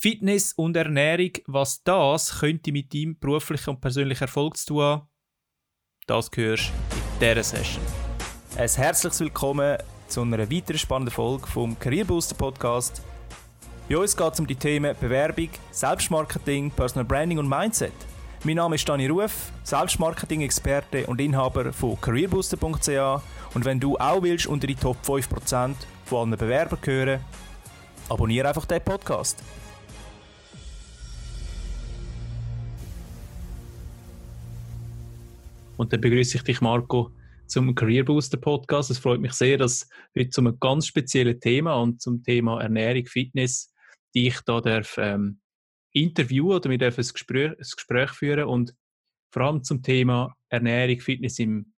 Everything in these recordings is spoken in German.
Fitness und Ernährung, was das könnte mit deinem beruflichen und persönlichen Erfolg zu tun haben, das hörst in dieser Session. Ein herzliches Willkommen zu einer weiteren spannenden Folge vom Career Booster Podcast. Bei uns geht es um die Themen Bewerbung, Selbstmarketing, Personal Branding und Mindset. Mein Name ist Dani Ruf, Selbstmarketing-Experte und Inhaber von careerbooster.ch und wenn du auch willst unter die Top 5% von allen Bewerbern gehören, abonniere einfach den Podcast. Und dann begrüße ich dich, Marco, zum Career Booster Podcast. Es freut mich sehr, dass heute zu einem ganz speziellen Thema und zum Thema Ernährung, Fitness, die ich da darf ähm, interviewen oder wir dürfen ein Gespräch, ein Gespräch führen und vor allem zum Thema Ernährung, Fitness im,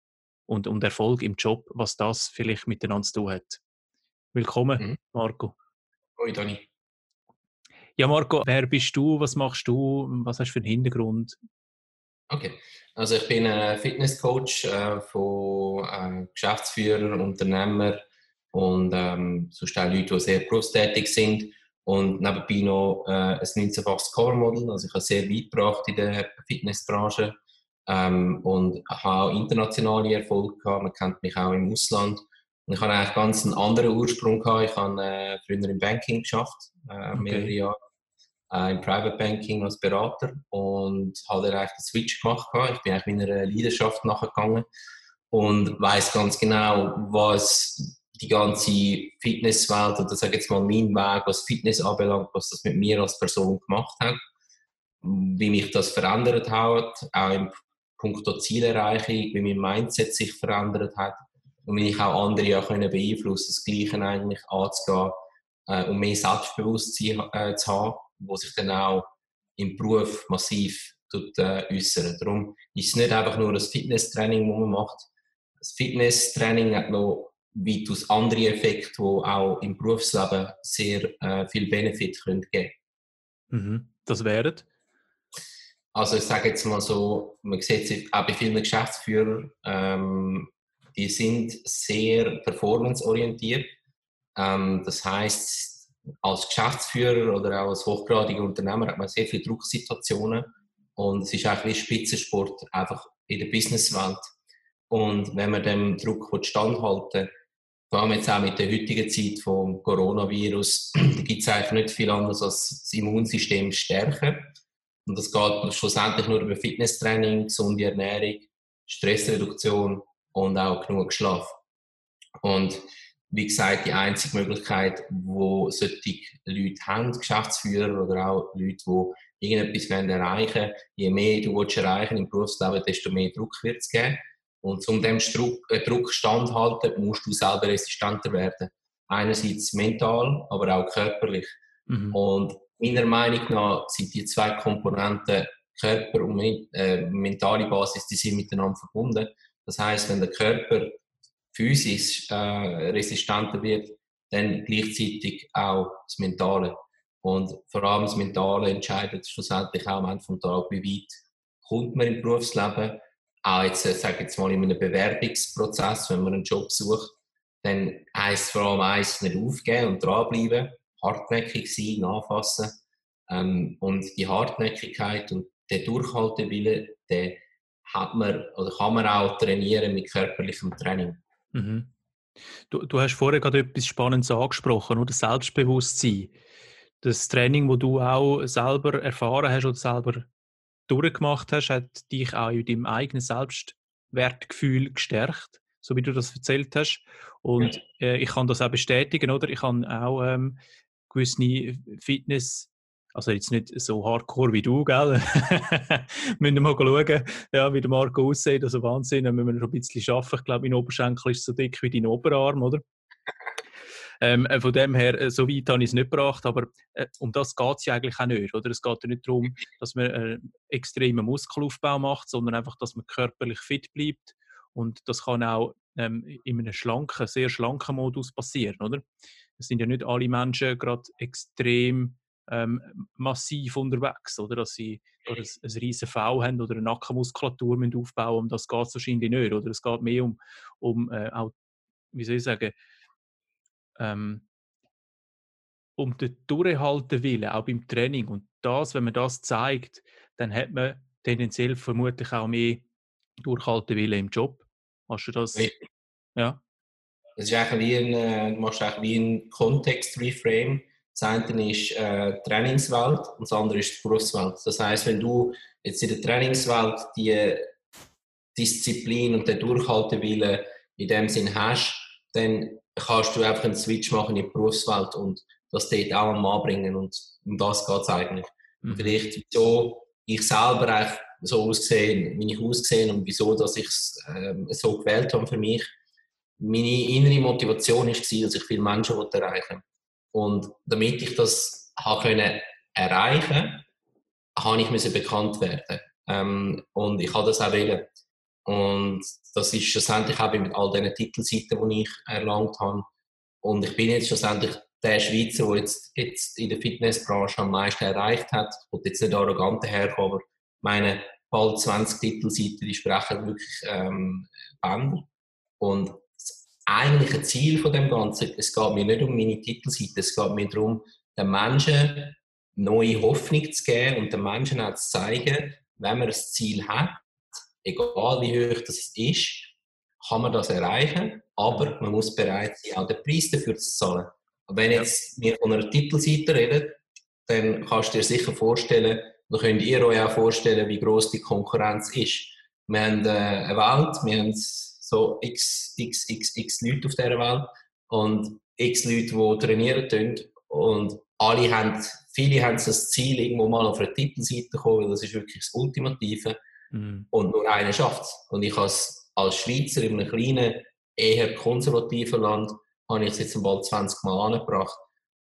und, und Erfolg im Job, was das vielleicht miteinander zu tun hat. Willkommen, mhm. Marco. Hoi, Dani. Ja, Marco, wer bist du? Was machst du? Was hast du für einen Hintergrund? Okay, also ich bin ein Fitnesscoach äh, von äh, Geschäftsführern, Unternehmer und ähm, sonst auch Leute, die sehr berufstätig sind und nebenbei noch äh, ein 19-faches Covermodel. Also ich habe sehr weit gebracht in der Fitnessbranche ähm, und habe auch internationale Erfolge gehabt. Man kennt mich auch im Ausland. Und ich habe eigentlich ganz einen anderen Ursprung gehabt. Ich habe äh, früher im Banking geschafft, äh, mehrere okay. Jahre äh, im Private Banking als Berater und habe dann den Switch gemacht. Ich bin eigentlich meiner Leidenschaft nachgegangen und weiß ganz genau, was die ganze Fitnesswelt oder sage jetzt mal mein Weg, was Fitness anbelangt, was das mit mir als Person gemacht hat, wie mich das verändert hat, auch im Punkt Zielerreichung, wie mein Mindset sich verändert hat und wie ich auch andere ja können beeinflussen, das Gleiche eigentlich anzugehen, äh, um mehr Selbstbewusstsein äh, zu haben wo sich dann auch im Beruf massiv äh, äußern. Darum ist es nicht einfach nur das Fitnesstraining, das man macht. Das Fitnesstraining hat noch weitaus andere Effekte, die auch im Berufsleben sehr äh, viel Benefit können geben mhm. Das wären? Also ich sage jetzt mal so, man sieht es auch bei vielen Geschäftsführern, ähm, die sind sehr performanceorientiert. Ähm, das heißt, als Geschäftsführer oder auch als hochgradiger Unternehmer hat man sehr viele Drucksituationen und es ist eigentlich wie Spitzensport einfach in der Businesswelt. Und wenn man dem Druck standhalten vor allem jetzt auch mit der heutigen Zeit vom Coronavirus, da gibt es eigentlich nicht viel anderes als das Immunsystem stärken. Und das geht schlussendlich nur über Fitnesstraining, gesunde Ernährung, Stressreduktion und auch genug Schlaf. Und wie gesagt, die einzige Möglichkeit, wo solche Leute haben, Geschäftsführer oder auch Leute, die irgendetwas erreichen wollen, je mehr du willst erreichen im Berufsleben, desto mehr Druck wird es geben. Und um dem Druck, äh, Druck standhalten, musst du selber resistenter werden. Einerseits mental, aber auch körperlich. Mhm. Und meiner Meinung nach sind die zwei Komponenten Körper und äh, mentale Basis, die sind miteinander verbunden. Das heißt, wenn der Körper physisch äh, resistenter wird, dann gleichzeitig auch das Mentale. Und vor allem das Mentale entscheidet schlussendlich auch am Ende des Tages, wie weit kommt man im Berufsleben. Auch jetzt, äh, sage jetzt mal, in einem Bewerbungsprozess, wenn man einen Job sucht, dann heisst vor allem eins, nicht aufgeben und dranbleiben, hartnäckig sein, nachfassen. Ähm, und die Hartnäckigkeit und der Durchhaltewille, den hat man oder kann man auch trainieren mit körperlichem Training. Mhm. Du, du hast vorher gerade etwas Spannendes angesprochen, oder Selbstbewusstsein. Das Training, das du auch selber erfahren hast oder selber durchgemacht hast, hat dich auch in deinem eigenen Selbstwertgefühl gestärkt, so wie du das erzählt hast. Und äh, ich kann das auch bestätigen, oder? Ich habe auch ähm, gewisse Fitness- also jetzt nicht so hardcore wie du, gell? müssen wir mal schauen, ja, wie der Marco aussieht. Also Wahnsinn, da müssen wir noch ein bisschen arbeiten. Ich glaube, mein Oberschenkel ist so dick wie dein Oberarm, oder? Ähm, äh, von dem her, äh, so weit habe ich es nicht gebracht, aber äh, um das geht es ja eigentlich auch nicht. Oder? Es geht ja nicht darum, dass man äh, extremen Muskelaufbau macht, sondern einfach, dass man körperlich fit bleibt. Und das kann auch ähm, in einem schlanken, sehr schlanken Modus passieren. Oder? Es sind ja nicht alle Menschen gerade extrem ähm, massiv unterwegs, oder? Dass sie oder ein, ein riesen V haben oder eine Nackenmuskulatur müssen aufbauen um das geht es wahrscheinlich nicht, oder? Es geht mehr um, um äh, auch, wie soll ich sagen, ähm, um den Durchhalten willen, auch beim Training. Und das, wenn man das zeigt, dann hat man tendenziell vermutlich auch mehr Durchhaltewillen im Job. Hast du das? Ja. Das ist eigentlich ein, äh, du machst eigentlich wie ein Kontext-Reframe. Das eine ist äh, die Trainingswelt und das andere ist die Berufswelt. Das heißt, wenn du jetzt in der Trainingswelt die Disziplin und den Durchhaltewillen in dem Sinn hast, dann kannst du einfach einen Switch machen in die Berufswelt und das dort auch am Mann bringen und um das geht es eigentlich. Mhm. Vielleicht so ich selber eigentlich so ausgesehen, wie ich ausgesehen und wieso, dass ich es ähm, so gewählt habe für mich. Meine innere Motivation war, dass ich viele Menschen erreichen wollte. Und damit ich das habe erreichen konnte, musste ich bekannt werden. Ähm, und ich habe das auch wollen. Und das ist schlussendlich auch mit all diesen Titelseiten, die ich erlangt habe. Und ich bin jetzt schlussendlich der Schweizer, der jetzt, jetzt in der Fitnessbranche am meisten erreicht hat. Ich jetzt nicht arrogant herkommen, aber meine bald 20 Titelseiten, die sprechen wirklich ähm, Bänder. Und eigentliche Ziel von dem Ganzen, es geht mir nicht um meine Titelseite, es geht mir darum, den Menschen neue Hoffnung zu geben und den Menschen auch zu zeigen, wenn man ein Ziel hat, egal wie hoch das ist, kann man das erreichen, aber man muss bereit sein, auch den Preis dafür zu zahlen. wenn jetzt wir von einer Titelseite reden, dann kannst du dir sicher vorstellen, oder könnt ihr euch auch vorstellen, wie groß die Konkurrenz ist. Wir haben äh, eine Welt, wir haben so x, x, x, x Leute auf dieser Welt und x Leute, die trainieren tun und alle haben, viele haben das Ziel, irgendwo mal auf eine Titelseite zu kommen, weil das ist wirklich das Ultimative. Mhm. Und nur einer schafft es. Und ich als, als Schweizer in einem kleinen, eher konservativen Land, habe ich es jetzt bald 20 Mal angebracht.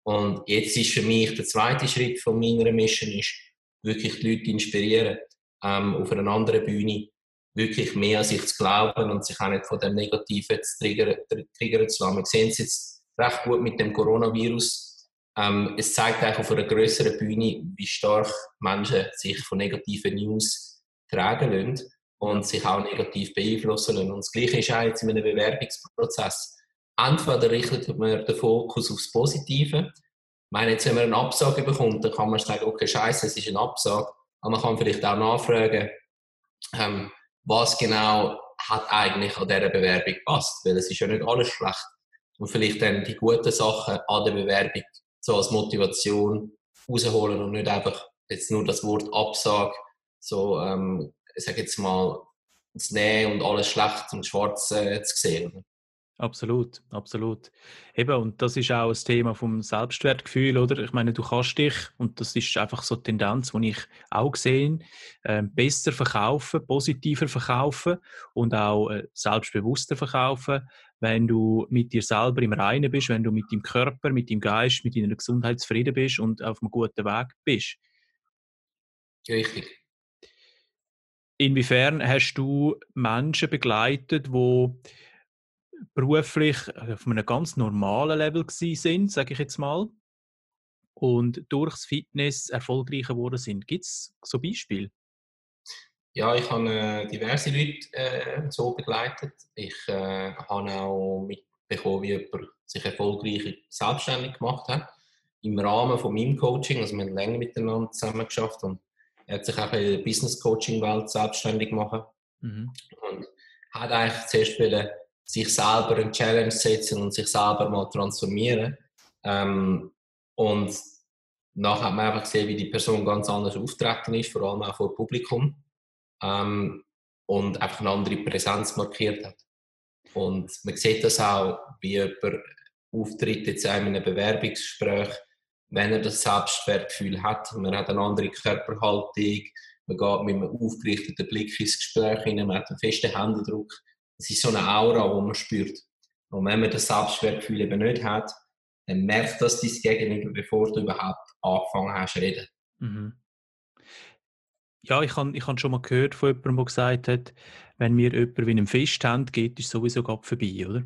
Und jetzt ist für mich der zweite Schritt von meiner Mission, ist, wirklich die Leute inspirieren, ähm, auf einer anderen Bühne wirklich mehr an sich zu glauben und sich auch nicht von dem Negativen zu triggern, triggern zu lassen. Wir sehen es jetzt recht gut mit dem Coronavirus. Ähm, es zeigt auch auf einer größeren Bühne, wie stark Menschen sich von negativen News tragen lassen und sich auch negativ beeinflussen lassen. Und das Gleiche ist auch jetzt in einem Bewerbungsprozess. Entweder richtet man den Fokus aufs Positive. Ich meine, jetzt, wenn man eine Absage bekommt, dann kann man sagen, okay, scheiße, es ist eine Absage. Aber man kann vielleicht auch nachfragen, ähm, was genau hat eigentlich an dieser Bewerbung gepasst. Weil es ist ja nicht alles schlecht. Und vielleicht dann die guten Sachen an der Bewerbung so als Motivation rausholen und nicht einfach jetzt nur das Wort Absage so, ähm, ich sage jetzt mal, zu nehmen und alles schlecht und schwarz äh, zu sehen. Absolut, absolut. Eben, und das ist auch das Thema vom Selbstwertgefühl, oder? Ich meine, du kannst dich, und das ist einfach so eine Tendenz, die ich auch sehe, äh, besser verkaufen, positiver verkaufen und auch äh, selbstbewusster verkaufen, wenn du mit dir selber im Reinen bist, wenn du mit deinem Körper, mit deinem Geist, mit deiner Gesundheit zufrieden bist und auf einem guten Weg bist. Richtig. Inwiefern hast du Menschen begleitet, die beruflich äh, auf einem ganz normalen Level sind, sage ich jetzt mal, und durchs Fitness erfolgreicher geworden sind? Gibt es so Beispiele? Ja, ich habe äh, diverse Leute äh, so begleitet. Ich äh, habe auch mitbekommen, wie jemand sich erfolgreich selbstständig gemacht hat. Im Rahmen von meinem Coaching, also wir haben länger miteinander zusammen geschafft und er hat sich auch in der Business Coaching Welt selbstständig gemacht mhm. und hat eigentlich zuerst wollen, sich selber eine Challenge setzen und sich selber mal transformieren. Ähm, und nachher hat man einfach gesehen, wie die Person ganz anders auftreten ist, vor allem auch vor Publikum. Ähm, und einfach eine andere Präsenz markiert hat. Und man sieht das auch, wie jemand auftritt jetzt in einem Bewerbungsgespräch, wenn er das Selbstwertgefühl hat. Man hat eine andere Körperhaltung, man geht mit einem aufgerichteten Blick ins Gespräch hinein, man hat einen festen Händedruck. Es ist so eine Aura, die man spürt. Und wenn man das Selbstwertgefühl eben nicht hat, dann merkt das dein Gegenüber, bevor du überhaupt angefangen hast zu reden. Mhm. Ja, ich habe ich hab schon mal gehört von jemandem, der gesagt hat, wenn wir jemanden wie einen Fisch haben, geht es sowieso vorbei, oder?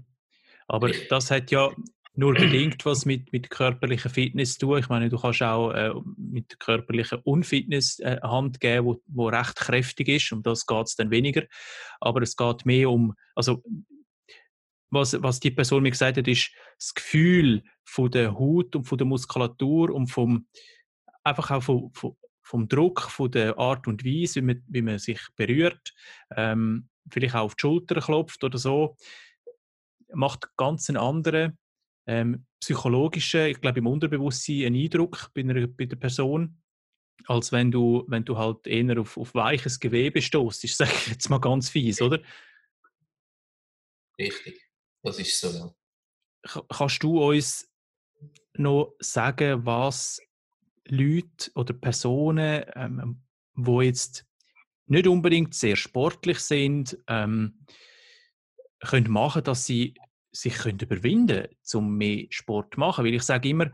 Aber das hat ja nur bedingt was mit, mit körperlicher Fitness zu tun. Ich meine, du kannst auch äh, mit körperlicher Unfitness äh, Hand geben, wo, wo recht kräftig ist, um das geht es dann weniger. Aber es geht mehr um, also was, was die Person mir gesagt hat, ist das Gefühl von der Haut und von der Muskulatur und vom, einfach auch vom, vom Druck, von der Art und Weise, wie man, wie man sich berührt, ähm, vielleicht auch auf die Schulter klopft oder so, macht ganz einen anderen ähm, psychologischen, ich glaube im Unterbewusstsein einen Eindruck bei, einer, bei der Person, als wenn du, wenn du halt eher auf, auf weiches Gewebe stoßt. Ich sage jetzt mal ganz fies, oder? Richtig, das ist so. Kannst du uns noch sagen, was Leute oder Personen, ähm, wo jetzt nicht unbedingt sehr sportlich sind, ähm, können machen, dass sie sich können überwinden können, um mehr Sport zu machen? Weil ich sage immer,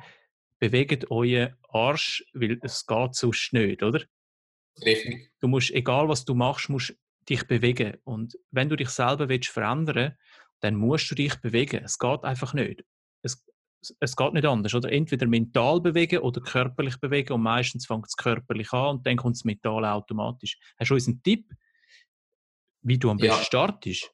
bewegt euren Arsch, weil es geht sonst nicht, oder? Richtig. Du musst, egal was du machst, musst dich bewegen. Und wenn du dich selber willst verändern dann musst du dich bewegen. Es geht einfach nicht. Es, es geht nicht anders. Oder entweder mental bewegen oder körperlich bewegen. Und meistens fängt es körperlich an und dann kommt es mental automatisch. Hast du uns einen Tipp, wie du am besten ja. startest?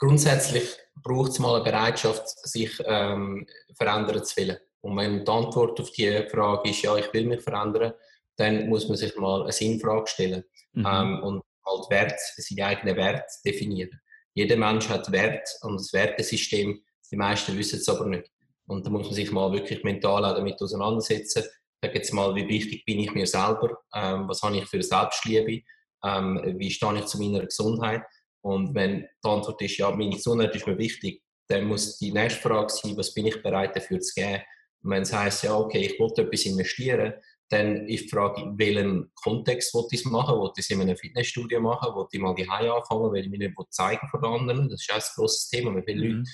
Grundsätzlich braucht es mal eine Bereitschaft, sich ähm, verändern zu wollen. Und wenn die Antwort auf die Frage ist, ja, ich will mich verändern, dann muss man sich mal eine Sinnfrage stellen mhm. ähm, und halt Wert, seinen eigenen Wert definieren. Jeder Mensch hat Wert und das Wertesystem, die meisten wissen es aber nicht. Und da muss man sich mal wirklich mental auch damit auseinandersetzen. Sag jetzt mal, wie wichtig bin ich mir selber? Ähm, was habe ich für Selbstliebe? Ähm, wie stehe ich zu meiner Gesundheit? Und wenn die Antwort ist, ja, meine Gesundheit ist mir wichtig, dann muss die nächste Frage sein, was bin ich bereit dafür zu geben? Und wenn es heisst, ja, okay, ich wollte etwas investieren, dann ist die Frage, in welchem Kontext wollte ich es machen? Wollte ich es in einem Fitnessstudio machen? Wollte ich mal die anfangen, weil ich mir nicht zeigen von anderen? Das ist auch ein grosses Thema. Weil viele mhm. Leute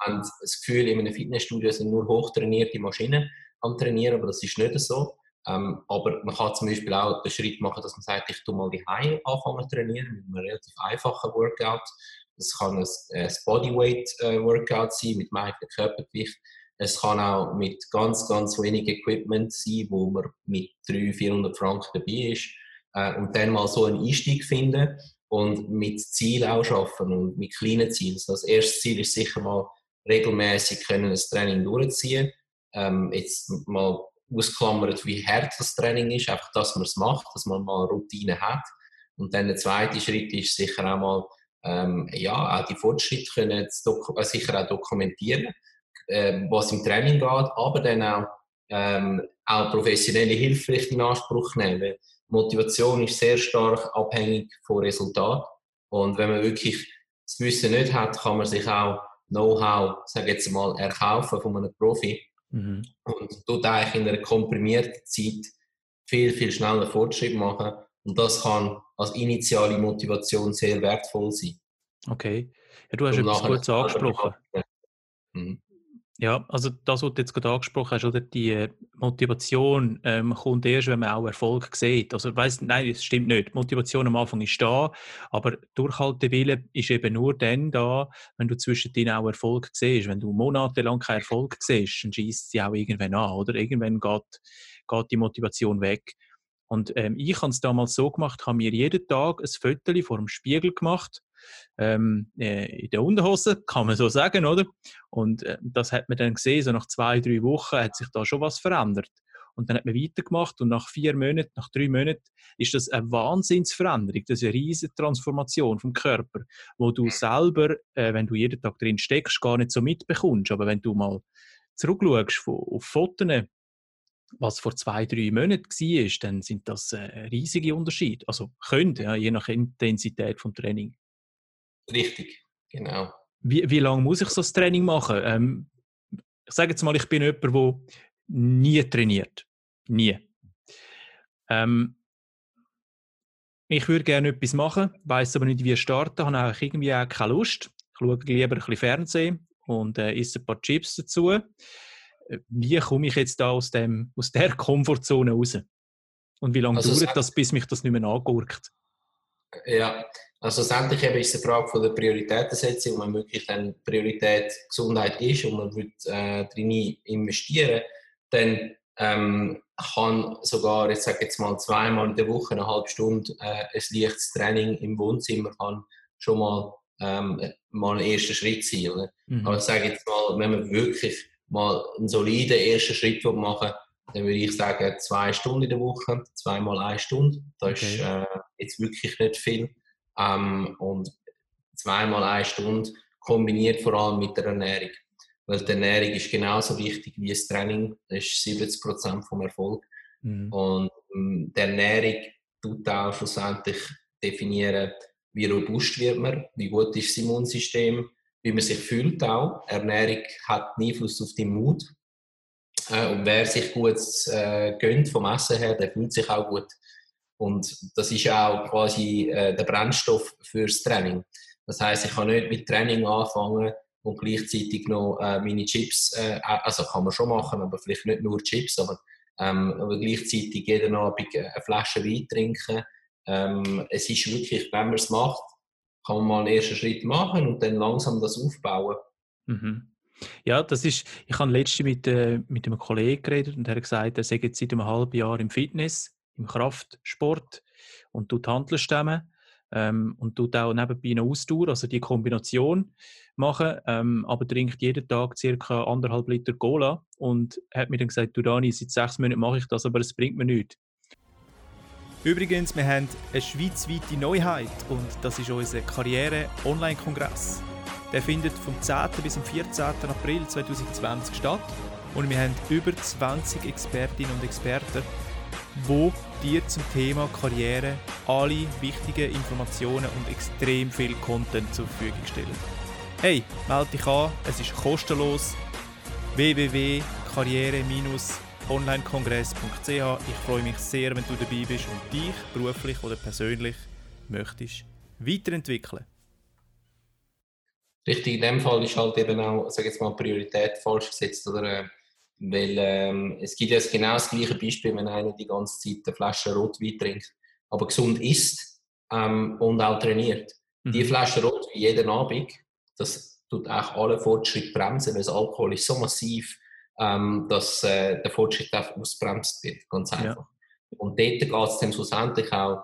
haben das Gefühl, in einem Fitnessstudio sind nur hochtrainierte Maschinen am Trainieren, aber das ist nicht so. Ähm, aber man kann zum Beispiel auch den Schritt machen, dass man sagt, ich tue mal die Hause anfangen trainieren mit einem relativ einfachen Workout. Das kann ein, ein Bodyweight-Workout äh, sein mit meinem Körpergewicht es kann auch mit ganz, ganz wenig Equipment sein, wo man mit 300, 400 Franken dabei ist. Äh, und dann mal so einen Einstieg finden und mit Ziel auch schaffen und mit kleinen Zielen. Also das erste Ziel ist sicher mal regelmäßig können das Training durchziehen. Ähm, jetzt mal ausklammert, wie hart das Training ist, einfach, dass man es macht, dass man mal Routine hat. Und dann der zweite Schritt ist sicher auch mal, ähm, ja, auch die Fortschritte können äh, sicher auch dokumentieren äh, was im Training geht, aber dann auch, ähm, auch professionelle Hilfe in Anspruch nehmen. Motivation ist sehr stark abhängig vom Resultat. Und wenn man wirklich das Wissen nicht hat, kann man sich auch Know-how, sage jetzt mal, erkaufen von einem Profi. Mhm. Und tut eigentlich in einer komprimierten Zeit viel, viel schneller Fortschritt machen. Und das kann als initiale Motivation sehr wertvoll sein. Okay. Ja, du hast etwas Gutes angesprochen. Mhm. Ja, also das, was du jetzt gerade angesprochen hast, oder die Motivation ähm, kommt erst, wenn man auch Erfolg sieht. Also weiss, nein, das stimmt nicht. Motivation am Anfang ist da, aber Durchhaltewille ist eben nur dann da, wenn du zwischendrin auch Erfolg siehst. Wenn du monatelang keinen Erfolg siehst, dann schießt sie auch irgendwann an, oder? Irgendwann geht, geht die Motivation weg. Und ähm, ich habe es damals so gemacht, habe mir jeden Tag ein Foto vor dem Spiegel gemacht ähm, äh, in der Unterhose, kann man so sagen, oder? Und äh, das hat man dann gesehen, so nach zwei, drei Wochen hat sich da schon was verändert. Und dann hat man weitergemacht und nach vier Monaten, nach drei Monaten ist das eine Wahnsinnsveränderung. Das ist eine riesige Transformation vom Körper, wo du selber, äh, wenn du jeden Tag drin steckst, gar nicht so mitbekommst. Aber wenn du mal zurückschaust auf Fotos, was vor zwei, drei Monaten war, dann sind das äh, riesige Unterschiede. Also könnte, ja, je nach Intensität vom Training. Richtig, genau. Wie, wie lange muss ich so ein Training machen? Ähm, ich sage jetzt mal, ich bin jemand, der nie trainiert. Nie. Ähm, ich würde gerne etwas machen, weiß aber nicht, wie starten, habe auch irgendwie auch keine Lust. Ich schaue lieber ein bisschen Fernsehen und äh, esse ein paar Chips dazu. Äh, wie komme ich jetzt da aus, dem, aus der Komfortzone raus? Und wie lange also dauert das, bis mich das nicht mehr angurkt? Ja, also eben ist es eine Frage von der Prioritätensetzung. Wenn wirklich dann Priorität Gesundheit ist und man will äh, drin investieren, dann ähm, kann sogar, ich sage jetzt mal zweimal in der Woche eine halbe Stunde äh, ein leichtes Training im Wohnzimmer kann schon mal, ähm, mal ein erster Schritt sein. Mhm. Aber ich sage jetzt mal, wenn man wirklich mal einen soliden ersten Schritt machen dann würde ich sagen, zwei Stunden in der Woche, zweimal eine Stunde. Das okay. ist äh, jetzt wirklich nicht viel. Ähm, und zweimal eine Stunde kombiniert vor allem mit der Ernährung. Weil die Ernährung ist genauso wichtig wie das Training. Das ist 70 Prozent vom Erfolg. Mhm. Und ähm, die Ernährung tut auch schlussendlich definieren, wie robust wird man, wie gut ist das Immunsystem, wie man sich fühlt auch. Ernährung hat einen Einfluss auf den Mut. Äh, und wer sich gut äh, gönnt vom Essen her, der fühlt sich auch gut. Und das ist auch quasi äh, der Brennstoff fürs Training. Das heißt, ich kann nicht mit Training anfangen und gleichzeitig noch äh, meine Chips, äh, also kann man schon machen, aber vielleicht nicht nur Chips, aber, ähm, aber gleichzeitig jeden Abend eine Flasche Wein trinken. Ähm, es ist wirklich, wenn man es macht, kann man mal einen ersten Schritt machen und dann langsam das aufbauen. Mhm. Ja, das ist, ich habe letztens mit, äh, mit einem Kollegen geredet und er hat gesagt, er sei jetzt seit einem halben Jahr im Fitness, im Kraftsport und tut Handelstämme ähm, und tut auch nebenbei eine Ausdauer, also die Kombination machen, ähm, aber trinkt jeden Tag ca. anderthalb Liter Cola und hat mir dann gesagt, du Dani, seit sechs Monaten mache ich das, aber es bringt mir nichts. Übrigens, wir haben eine schweizweite Neuheit und das ist unser Karriere-Online-Kongress. Der findet vom 10. bis zum 14. April 2020 statt und wir haben über 20 Expertinnen und Experten, wo dir zum Thema Karriere alle wichtigen Informationen und extrem viel Content zur Verfügung stellen. Hey, melde dich an, es ist kostenlos. www.karriere-onlinekongress.ch Ich freue mich sehr, wenn du dabei bist und dich beruflich oder persönlich möchtest weiterentwickeln. Richtig, in dem Fall ist halt eben auch, sag jetzt mal, Priorität falsch gesetzt, oder? Weil ähm, es gibt ja genau das gleiche Beispiel, wenn einer die ganze Zeit eine Flasche Rotwein trinkt, aber gesund isst ähm, und auch trainiert. Mhm. Die Flasche Rotwein jeden Abend, das tut auch alle Fortschritte bremsen, weil das Alkohol ist so massiv, ähm, dass äh, der Fortschritt einfach ausbremst wird, ganz einfach. Ja. Und dort geht es dann schlussendlich auch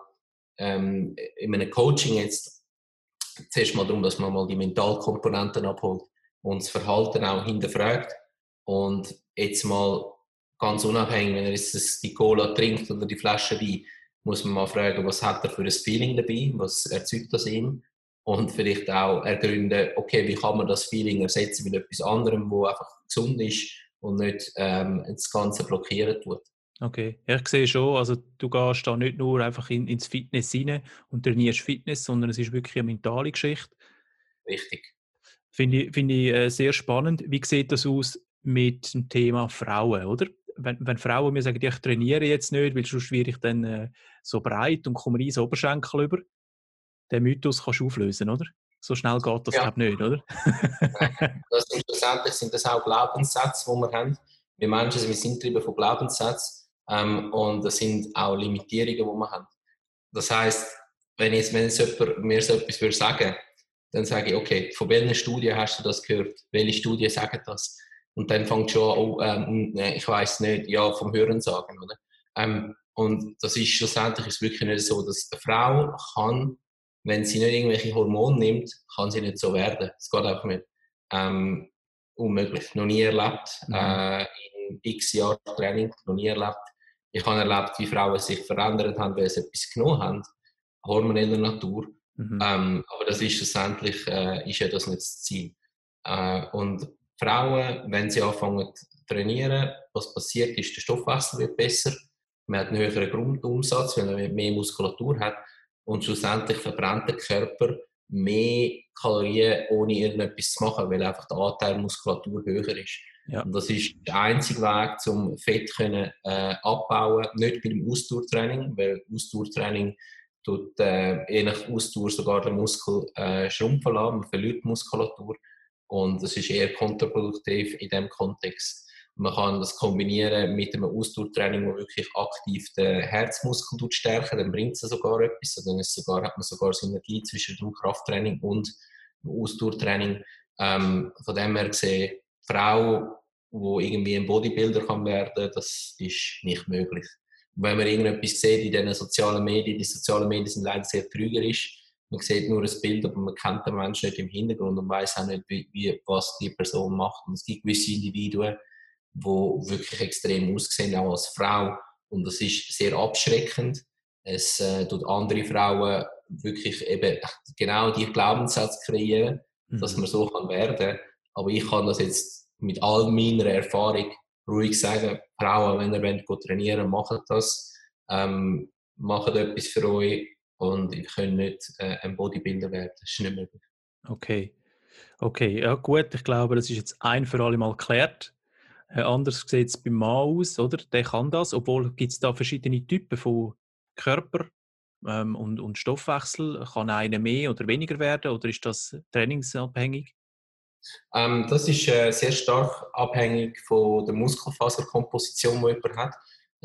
ähm, in einem Coaching jetzt zuerst mal darum, dass man mal die Mentalkomponenten abholt und das Verhalten auch hinterfragt. Und jetzt mal ganz unabhängig, wenn er jetzt die Cola trinkt oder die Flasche Wein, muss man mal fragen, was hat er für ein Feeling dabei, was erzeugt das ihm und vielleicht auch ergründen, okay, wie kann man das Feeling ersetzen mit etwas anderem, wo einfach gesund ist und nicht ähm, das Ganze blockieren tut. Okay, ja, ich sehe schon, also du gehst da nicht nur einfach in, ins Fitness rein und trainierst Fitness, sondern es ist wirklich eine mentale Geschichte. Richtig. Finde ich, find ich äh, sehr spannend. Wie sieht das aus mit dem Thema Frauen, oder? Wenn, wenn Frauen mir sagen, ich trainiere jetzt nicht, weil sonst werde ich dann äh, so breit und komme rein so Oberschenkel über, den Mythos kannst du auflösen, oder? So schnell geht das ja. glaube nicht, oder? das sind schlussendlich sind das auch Glaubenssätze, die wir haben. Wir Menschen wir sind getrieben von Glaubenssätzen ähm, und das sind auch Limitierungen, die wir haben. Das heißt, wenn jetzt, wenn jetzt jemand mir so etwas würde sagen, dann sage ich, okay, von welchen Studien hast du das gehört? Welche Studien sagen das? Und dann fängt schon an, oh, ähm, ich weiß nicht, ja, vom Hören sagen, oder? Ähm, und das ist schlussendlich ist wirklich nicht so, dass eine Frau kann, wenn sie nicht irgendwelche Hormone nimmt, kann sie nicht so werden. Das geht einfach nicht. Ähm, unmöglich. Noch nie erlebt. Mhm. Äh, in x Jahren Training, noch nie erlebt. Ich habe erlebt, wie Frauen sich verändert haben, weil sie etwas genommen haben, hormoneller Natur. Mhm. Ähm, aber das ist schlussendlich äh, ist ja das nicht das Ziel. Äh, und Frauen, wenn sie anfangen zu trainieren, was passiert ist, der Stoffwechsel wird besser, man hat einen höheren Grundumsatz, wenn man mehr Muskulatur hat und schlussendlich verbrennt der Körper mehr Kalorien, ohne irgendetwas zu machen, weil einfach der Anteil Muskulatur höher ist. Ja. Und das ist der einzige Weg, um Fett können, äh, abbauen Nicht bei dem Ausdauertraining, weil Ausdauertraining tut äh, je nach Ausdauer sogar den Muskel äh, schrumpfen lassen, man verliert Muskulatur. Und das ist eher kontraproduktiv in diesem Kontext. Man kann das kombinieren mit einem Ausdauertraining, wo wirklich aktiv den Herzmuskel stärken, dann bringt es sogar etwas. Also dann ist sogar, hat man sogar Synergie zwischen dem Krafttraining und dem Ausdauertraining. Ähm, von dem her gesehen, Frau, die irgendwie ein Bodybuilder kann werden, das ist nicht möglich. wenn man irgendetwas sieht in den sozialen Medien, die sozialen Medien sind leider sehr trügerisch. Man sieht nur ein Bild, aber man kennt den Menschen nicht im Hintergrund und weiß auch nicht, wie, wie, was die Person macht. Und es gibt gewisse Individuen, die wirklich extrem aussehen, auch als Frau. Und das ist sehr abschreckend. Es äh, tut andere Frauen wirklich eben genau die Glaubenssätze kreieren, mhm. dass man so kann werden. Aber ich kann das jetzt mit all meiner Erfahrung ruhig sagen, Frauen, wenn ihr wollt, trainieren macht das. Ähm, macht etwas für euch und ihr könnt nicht äh, ein Bodybuilder werden. Das ist nicht möglich. Okay. Okay, ja gut, ich glaube, das ist jetzt ein für alle Mal geklärt. Äh, anders sieht es beim Mann aus, oder? Der kann das, obwohl gibt es da verschiedene Typen von Körper ähm, und, und Stoffwechsel. Kann einer mehr oder weniger werden oder ist das trainingsabhängig? Ähm, das ist äh, sehr stark abhängig von der Muskelfaserkomposition, die jemand hat.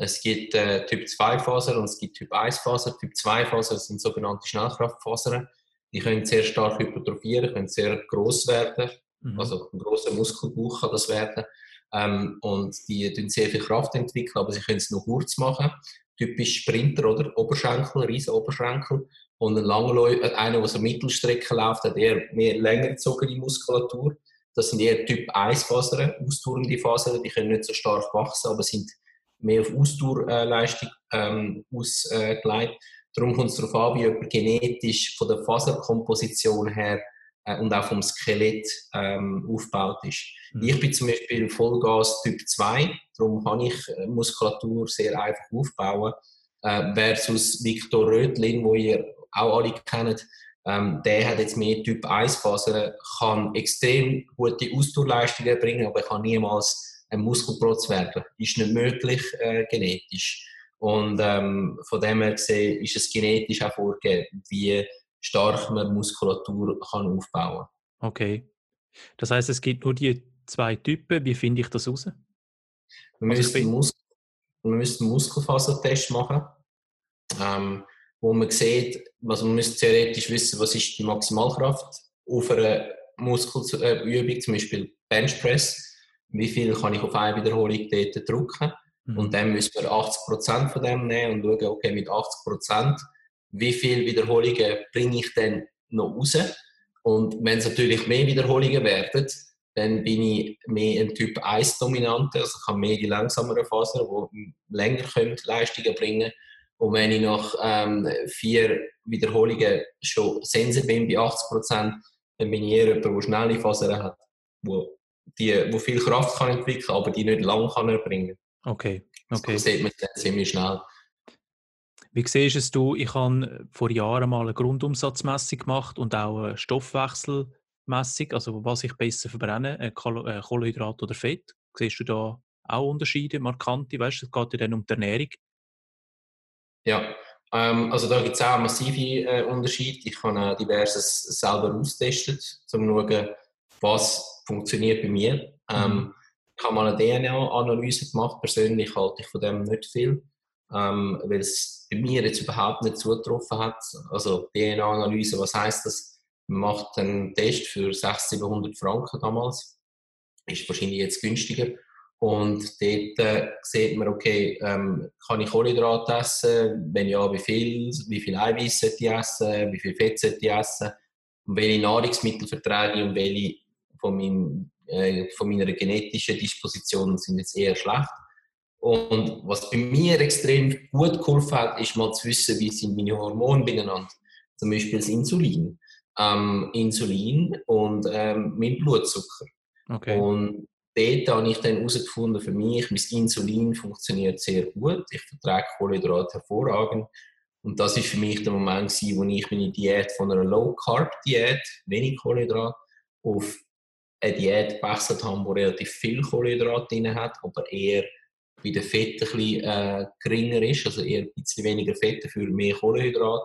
Es gibt äh, Typ 2 Fasern und es gibt Typ 1 Fasern. Typ 2 Fasern sind sogenannte Schnellkraftfasern. Die können sehr stark hypertrophieren, können sehr groß werden. Mhm. Also ein großer Muskelbauch kann das werden. Ähm, und die entwickeln sehr viel Kraft, entwickeln, aber sie können es nur kurz machen. Typisch Sprinter, oder? Oberschenkel, riesen Oberschenkel. Und ein Langläufer, äh, einer, der so Mittelstrecke läuft, hat eher mehr länger gezogene Muskulatur. Das sind eher Typ 1 Fasern, ausdauernde Fasern, die können nicht so stark wachsen, aber sind mehr auf Ausdauerleistung ähm, ausgelegt. Darum kommt es darauf an, wie jemand genetisch von der Faserkomposition her äh, und auch vom Skelett ähm, aufgebaut ist. Mhm. Ich bin zum Beispiel Vollgas Typ 2, darum kann ich äh, Muskulatur sehr einfach aufbauen. Äh, versus Viktor Rötlin, wo ihr auch alle kennt, ähm, der hat jetzt mehr Typ 1 Fasern, kann extrem gute Ausdauerleistungen bringen, aber kann niemals Muskelprotz werden. Ist nicht möglich äh, genetisch. Und ähm, von dem her gesehen ist es genetisch auch vorgegeben, wie stark man Muskulatur kann aufbauen kann. Okay. Das heißt, es gibt nur die zwei Typen. Wie finde ich das raus? Wir also müssen, Mus wir müssen einen Muskelfasertest machen, ähm, wo man sieht, also man müsste theoretisch wissen, was ist die Maximalkraft auf einer Muskelübung, äh, zum Beispiel Benchpress wie viel kann ich auf eine Wiederholung dort drücken. Mhm. Und dann müssen wir 80% von dem nehmen und schauen, okay, mit 80%, wie viele Wiederholungen bringe ich denn noch raus? Und wenn es natürlich mehr Wiederholungen werden, dann bin ich mehr ein Typ 1 Dominante, also ich habe mehr die langsameren Fasern, die länger können Leistungen bringen Und wenn ich nach ähm, vier Wiederholungen schon sensibel bin bei 80% dann bin ich eher jemand, der schnelle Fasern hat, wo die, wo viel Kraft kann entwickeln, aber die nicht lang kann erbringen. Okay, okay. Das sieht man dann ziemlich schnell. Wie siehst es du? Ich habe vor Jahren mal eine Grundumsatzmessung gemacht und auch eine Stoffwechselmessung, also was ich besser verbrenne, äh, Kohlenhydrat oder Fett. Siehst du da auch Unterschiede, markante? Weißt du, es geht ja dann um die Ernährung. Ja, ähm, also da gibt es auch massive äh, Unterschiede. Ich habe äh, diverses selber austestet, um zu schauen, was funktioniert bei mir. Ähm, mhm. ich habe mal eine DNA-Analyse gemacht. Persönlich halte ich von dem nicht viel, ähm, weil es bei mir jetzt überhaupt nicht zugetroffen hat. Also DNA-Analyse, was heißt das? Man macht einen Test für 600, 700 Franken damals. Ist wahrscheinlich jetzt günstiger. Und dort äh, sieht man, okay, ähm, kann ich Kohlenhydrate essen? Wenn ja, wie viel? Wie viel Eiweiß sollte ich essen? Wie viel Fett sollte ich essen? Und welche Nahrungsmittel vertrage ich und welche von, mein, äh, von meiner genetischen Disposition sind jetzt eher schlecht. Und was bei mir extrem gut geholfen hat, ist mal zu wissen, wie sind meine Hormone beieinander. Zum Beispiel das Insulin. Ähm, Insulin und ähm, mein Blutzucker. Okay. Und dort habe ich dann herausgefunden, für mich, mein Insulin funktioniert sehr gut. Ich vertrage Kohlenhydrate hervorragend. Und das ist für mich der Moment, wo ich meine Diät von einer Low-Carb-Diät, wenig Kohlenhydrate, auf eine Diät gewechselt haben, die relativ viel Kohlenhydrate drin hat, aber eher bei den Fetten ein bisschen, äh, geringer ist, also eher ein bisschen weniger Fette für mehr Kohlenhydrate.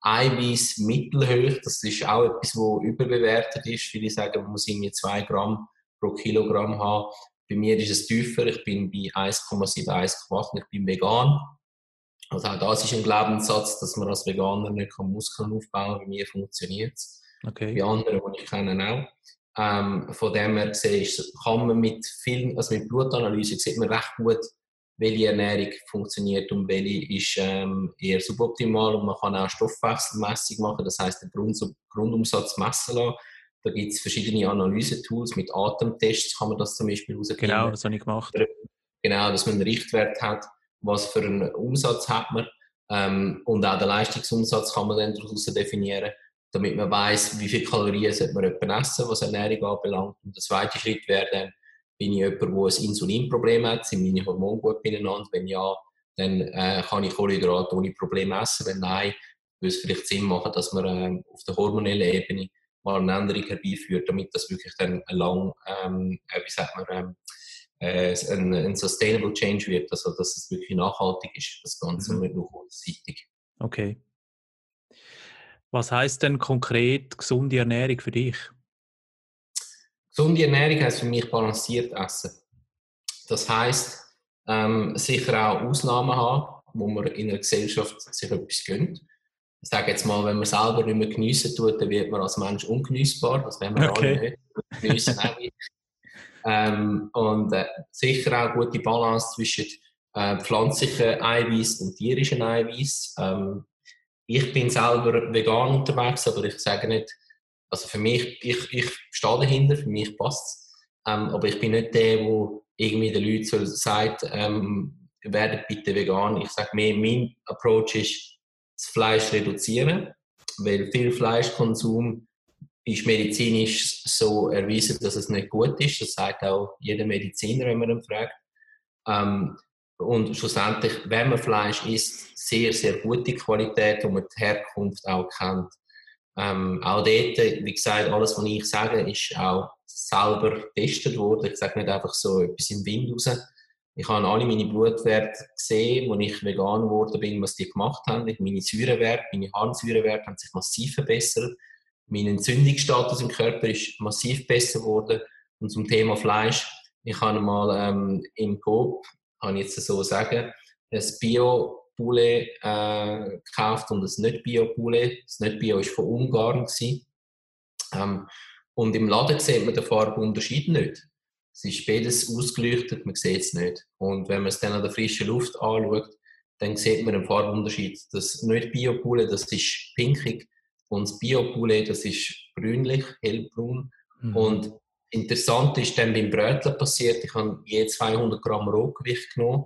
Eiweiß mittelhoch, das ist auch etwas, das überbewertet ist. Viele sagen, man muss irgendwie 2 Gramm pro Kilogramm haben. Bei mir ist es tiefer, ich bin bei 1,7, 1,8, ich bin vegan. Also auch das ist ein Glaubenssatz, dass man als Veganer nicht Muskeln aufbauen kann. Bei mir funktioniert es. Okay. Bei anderen, die ich kenne, auch. Ähm, von dem her gesehen, kann man mit vielen, also mit Blutanalyse sieht man recht gut, welche Ernährung funktioniert und welche ist ähm, eher suboptimal und man kann auch Stoffwechselmessung machen, das heißt den Grund, Grundumsatz messen lassen. Da gibt es verschiedene Analysetools, mit Atemtests kann man das zum Beispiel herausfinden. Genau, das habe ich gemacht. Genau, dass man einen Richtwert hat, was für einen Umsatz hat man ähm, und auch den Leistungsumsatz kann man dann daraus definieren, damit man weiß, wie viele Kalorien sollte man essen, was Ernährung anbelangt. Und der zweite Schritt wäre dann, bin ich jemand, der ein Insulinproblem hat, sind meine Hormone gut beieinander? Wenn ja, dann äh, kann ich Kohlenhydrate ohne Probleme essen. Wenn nein, würde es vielleicht Sinn machen, dass man äh, auf der hormonellen Ebene mal eine Änderung herbeiführt, damit das wirklich dann lang, ähm, äh, wie sagt man, ähm, äh, ein, ein, sustainable Change wird, also dass es wirklich nachhaltig ist, das Ganze mhm. und nicht nur kurzzeitig. Okay. Was heißt denn konkret gesunde Ernährung für dich? Gesunde Ernährung heißt für mich balanciert essen. Das heißt ähm, sicher auch Ausnahmen haben, wo man in einer Gesellschaft sich etwas gönnt. Ich sage jetzt mal, wenn man selber nicht mehr geniessen tut, dann wird man als Mensch ungenießbar. Das werden wir okay. alle nicht. Geniessen. Ähm, und äh, sicher auch gute Balance zwischen äh, pflanzlichen Eiweiß und tierischen Eiweiß. Ähm, ich bin selber vegan unterwegs, aber ich sage nicht, also für mich, ich, ich stehe dahinter, für mich passt es. Ähm, aber ich bin nicht der, der irgendwie den Leuten sagt, ähm, werdet bitte vegan. Ich sage mir, mein Approach ist, das Fleisch reduzieren, weil viel Fleischkonsum ist medizinisch so erwiesen, dass es nicht gut ist. Das sagt auch jeder Mediziner, wenn man ihn fragt. Ähm, und schlussendlich, wenn man Fleisch isst, sehr, sehr gute Qualität, wo man die Herkunft auch kennt. Ähm, auch dort, wie gesagt, alles, was ich sage, ist auch selber getestet worden. Ich sage nicht einfach so etwas im Wind raus. Ich habe alle meine Blutwerte gesehen, als ich vegan geworden bin, was die gemacht haben. Meine Säurewerte, meine Harnsäurewerte haben sich massiv verbessert. Mein Entzündungsstatus im Körper ist massiv besser geworden. Und zum Thema Fleisch, ich habe mal ähm, im Coop, kann ich jetzt so sagen, ein Bio Poulet äh, gekauft und ein Nicht-Bio-Poulet. Das Nicht-Bio war von Ungarn. Ähm, und im Laden sieht man den Farbunterschied nicht. Es ist beides ausgeleuchtet, man sieht es nicht. Und wenn man es dann an der frischen Luft anschaut, dann sieht man den Farbunterschied. Das Nicht-Bio-Poulet, das ist pinkig und das Bio-Poulet, das ist brünlich, hellbraun. Mhm. Und interessant ist dann beim Brötchen passiert, ich habe je 200 Gramm Rohgewicht genommen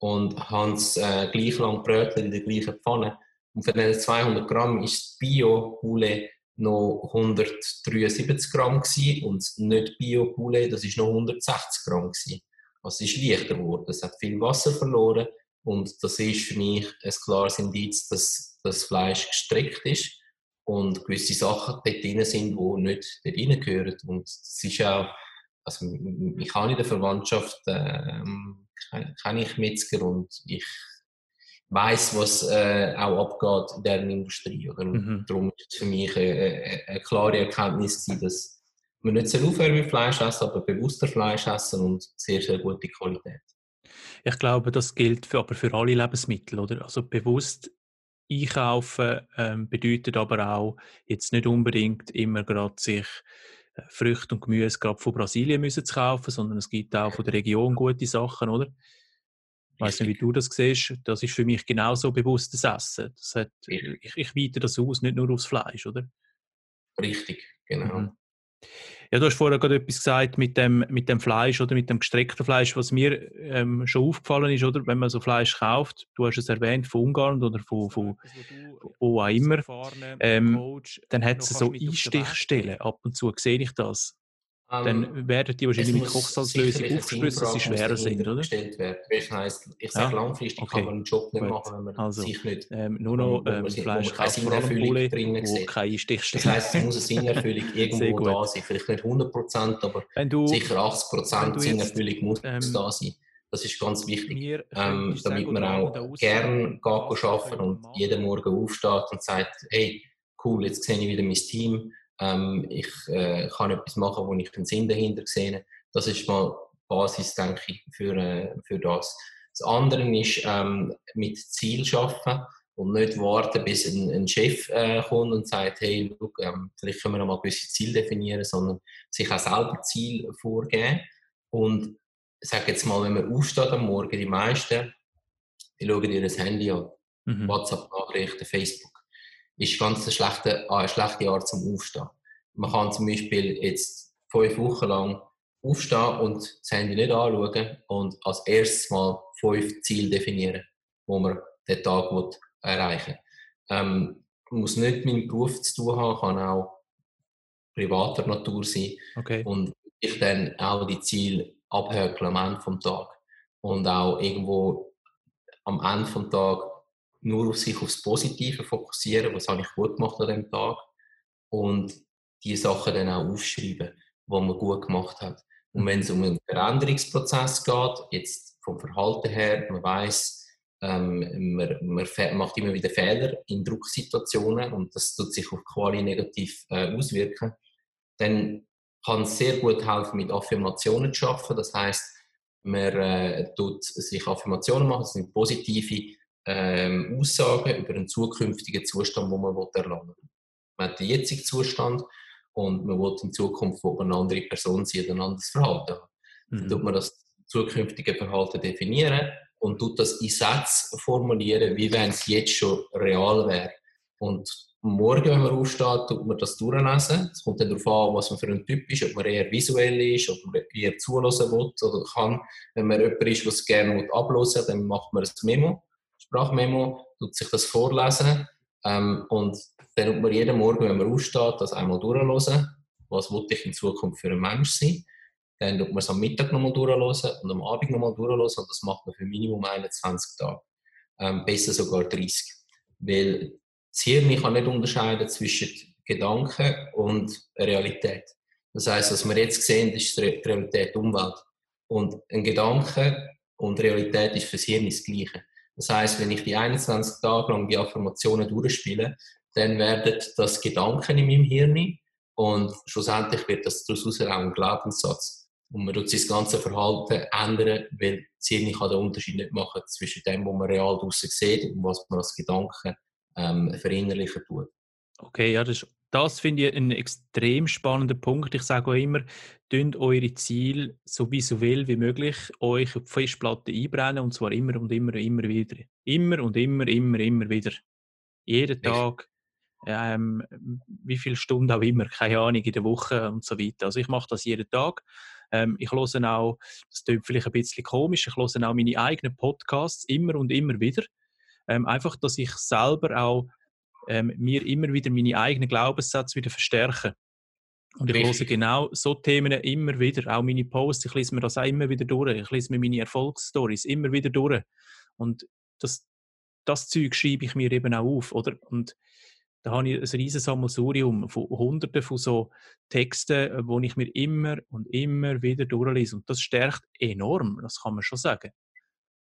und haben es äh, gleich lang brötelt in der gleichen Pfanne. Und für diese 200 Gramm ist das Bio-Poulet noch 173 Gramm gewesen, und das nicht Bio-Poulet, das ist noch 160 Gramm gewesen. Also es ist leichter geworden. Es hat viel Wasser verloren und das ist für mich ein klares Indiz, dass das Fleisch gestreckt ist und gewisse Sachen dort drin sind, die nicht dort reingehören. Und es ist auch, also ich habe in der Verwandtschaft kenne ich Metzger und ich weiß, was äh, auch abgeht in dieser Industrie. Oder? Mhm. Darum ist es für mich eine, eine, eine klare Erkenntnis, gewesen, dass man nicht aufhören mit Fleisch essen, aber bewusster Fleisch essen und sehr, sehr gute Qualität. Ich glaube, das gilt für, aber für alle Lebensmittel, oder? Also bewusst einkaufen ähm, bedeutet aber auch jetzt nicht unbedingt immer gerade sich äh, Früchte und Gemüse gerade von Brasilien müssen zu kaufen, sondern es gibt auch von der Region gute Sachen, oder? Ich weiß nicht, wie du das siehst. Das ist für mich genauso bewusstes Essen. Das hat, ich, ich weite das aus, nicht nur aufs Fleisch, oder? Richtig, genau. Mhm. Ja, du hast vorher gerade etwas gesagt mit dem, mit dem Fleisch oder mit dem gestreckten Fleisch, was mir ähm, schon aufgefallen ist, oder? Wenn man so Fleisch kauft, du hast es erwähnt, von Ungarn oder von, von, von wo auch immer, ähm, dann hat es so Einstichstellen. Ab und zu sehe ich das. Dann ähm, werden die wahrscheinlich mit Kochsalzlösung aufgespritzt, dass sie schwerer sind, oder? Das heisst, ich sage ja? langfristig okay. kann man einen Job nicht Gut. machen, wenn man also, sich nicht... Ähm, nur noch ähm, Fleisch kauft, vor allem Poulet, wo keine Stichstelle Das heisst, es muss eine Sinnerfüllung irgendwo da sein. Vielleicht nicht 100%, aber du, sicher 80% Sinnerfüllung muss ähm, da sein. Das ist ganz wichtig, ähm, damit man auch gerne arbeiten und jeden Morgen aufsteht und sagt, hey, cool, jetzt sehe ich wieder mein Team, ähm, ich äh, kann etwas machen, wo ich den Sinn dahinter sehe. Das ist mal Basis, denke ich, für, äh, für das. Das andere ist ähm, mit Ziel schaffen und nicht warten, bis ein, ein Chef äh, kommt und sagt, hey, look, ähm, vielleicht können wir noch mal gewisse Ziele definieren, sondern sich auch selber Ziel vorgeben und ich sage jetzt mal, wenn man aufsteht am Morgen, die meisten, die schauen ihr das Handy an. Mhm. WhatsApp-Nachrichten, Facebook. Ist ganz eine schlechte, eine schlechte Art zum Aufstehen. Man kann zum Beispiel jetzt fünf Wochen lang aufstehen und das Handy nicht anschauen und als erstes mal fünf Ziele definieren, wo man den Tag erreichen will. Ähm, muss nicht mit dem Beruf zu tun haben, kann auch privater Natur sein. Okay. Und ich dann auch die Ziele abhökeln am Ende des Tages. Und auch irgendwo am Ende des Tages nur auf sich aufs Positive fokussieren, was habe ich gut gemacht an dem Tag. Und die Sachen dann auch aufschreiben, die man gut gemacht hat. Und wenn es um einen Veränderungsprozess geht, jetzt vom Verhalten her, man weiß, ähm, man, man, macht immer wieder Fehler in Drucksituationen und das tut sich auf Quali negativ äh, auswirken, dann kann es sehr gut helfen, mit Affirmationen zu arbeiten. Das heißt, man äh, tut sich Affirmationen machen, das sind positive ähm, Aussagen über einen zukünftigen Zustand, den man erlangen will. Man hat den jetzigen Zustand und man will in Zukunft wo eine andere Person sein, ein anderes Verhalten haben. Mhm. Dann tut man das zukünftige Verhalten definieren und tut das in Sätze formulieren, wie wenn es jetzt schon real wäre. Und morgen, wenn man aufsteht, tut man das durchlesen. Es kommt dann darauf an, was man für ein Typ ist, ob man eher visuell ist, ob man eher zulassen will oder kann. Wenn man jemand ist, der es gerne ablösen will, dann macht man ein Memo, Sprachmemo, tut sich das vorlesen ähm, und dann tut man jeden Morgen, wenn man aufsteht, das einmal durchlesen. Was will ich in Zukunft für ein Mensch sein? Dann tut man es am Mittag nochmal durchlesen und am Abend nochmal durchlesen. Und das macht man für Minimum 21 Tage. Ähm, besser sogar 30. Weil das Hirn kann nicht unterscheiden zwischen Gedanken und Realität. Das heißt, was wir jetzt sehen, ist die Realität Umwelt. Und ein Gedanke und Realität ist für das Hirn das Gleiche. Das heißt, wenn ich die 21 Tage lang die Affirmationen durchspiele, dann werden das Gedanken in meinem Hirn und schlussendlich wird das daraus auch ein Glaubenssatz. Und man tut sein ganzes Verhalten ändern, weil Hirn kann den Unterschied nicht machen zwischen dem, was man real draussen sieht und was man als Gedanken ähm, verinnerlichen tut. Okay, ja, das, das finde ich einen extrem spannenden Punkt. Ich sage auch immer, tünt eure Ziele so visuell wie möglich euch auf die Festplatte einbrennen und zwar immer und immer und immer wieder. Immer und immer, immer, immer wieder. Jeden Tag ähm, wie viele Stunden auch immer, keine Ahnung, in der Woche und so weiter. Also ich mache das jeden Tag. Ähm, ich höre auch, das klingt vielleicht ein bisschen komisch, ich höre auch meine eigenen Podcasts immer und immer wieder. Ähm, einfach, dass ich selber auch ähm, mir immer wieder meine eigenen Glaubenssätze wieder verstärke. Und ich höre genau so Themen immer wieder, auch meine Posts, ich lese mir das auch immer wieder durch, ich lese mir meine Erfolgsstories immer wieder durch. Und das, das Zeug schreibe ich mir eben auch auf, oder? Und da habe ich ein riesiges Sammelsurium von Hunderten von so Texten, wo ich mir immer und immer wieder durchlese. Und das stärkt enorm, das kann man schon sagen.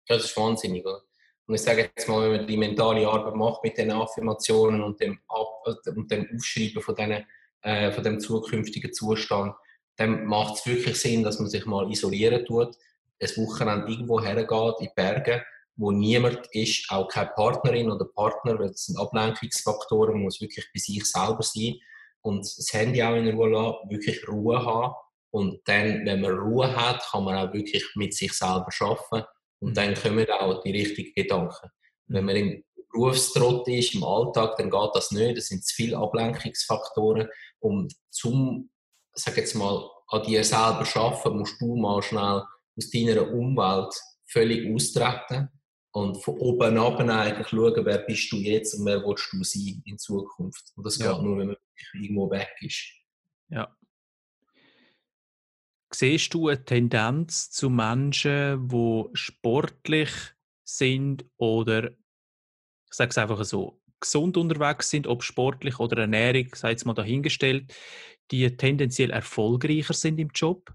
Das ist wahnsinnig, oder? Und ich sage jetzt mal, wenn man die mentale Arbeit macht mit den Affirmationen und dem, Ab und dem Aufschreiben von, denen, äh, von dem zukünftigen Zustand, dann macht es wirklich Sinn, dass man sich mal isolieren tut, ein Wochenende irgendwo hergeht, in die Berge, wo niemand ist, auch keine Partnerin oder Partner, weil das sind Ablenkungsfaktoren, man muss wirklich bei sich selber sein und das Handy auch in Ruhe lassen, wirklich Ruhe haben. Und dann, wenn man Ruhe hat, kann man auch wirklich mit sich selber arbeiten und dann kommen auch die richtigen Gedanken. Wenn man im Berufstrott ist, im Alltag, dann geht das nicht, das sind zu viele Ablenkungsfaktoren und zum, sag jetzt mal, an dir selber arbeiten, musst du mal schnell aus deiner Umwelt völlig austreten und von oben ab eigentlich schauen, wer bist du jetzt und wer willst du sein in Zukunft. Und das ja. geht nur, wenn man irgendwo weg ist. Ja. Siehst du eine Tendenz zu Menschen, die sportlich sind oder, ich sage es einfach so, gesund unterwegs sind, ob sportlich oder Ernährung, sei es mal dahingestellt, die tendenziell erfolgreicher sind im Job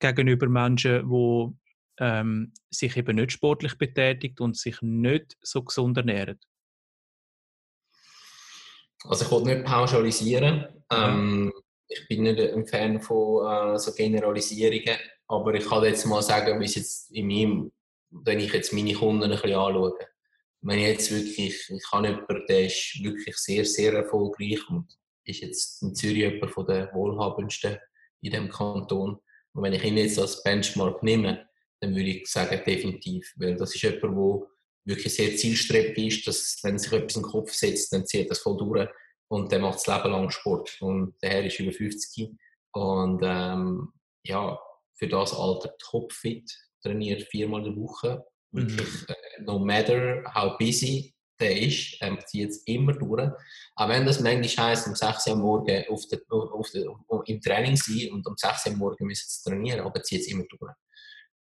gegenüber Menschen, die ähm, sich eben nicht sportlich betätigt und sich nicht so gesund ernähren? Also ich wollte nicht pauschalisieren. Ähm, ich bin nicht ein Fan von äh, so Generalisierungen, aber ich kann jetzt mal sagen, wie es jetzt in meinem, wenn ich jetzt meine Kunden ein bisschen anschaue. Wenn ich jetzt wirklich, ich habe jemanden, der ist wirklich sehr, sehr erfolgreich und ist jetzt in Zürich jemand von den wohlhabendsten in dem Kanton. Und wenn ich ihn jetzt als Benchmark nehme, dann würde ich sagen, definitiv. Weil das ist jemand, der wirklich sehr zielstrebig ist, dass wenn sich etwas in den Kopf setzt, dann zieht das voll durch und der macht das Leben lang Sport. Und der Herr ist über 50 und ähm, ja, für das Alter topfit, trainiert viermal in der Woche. Wirklich, mhm. äh, no matter how busy der ist, ähm, zieht es immer durch. Auch wenn das manchmal heisst, um 6 Uhr Morgen auf der, auf der, im Training sein und um 6 Uhr Morgen müssen sie trainieren, aber zieht es immer durch.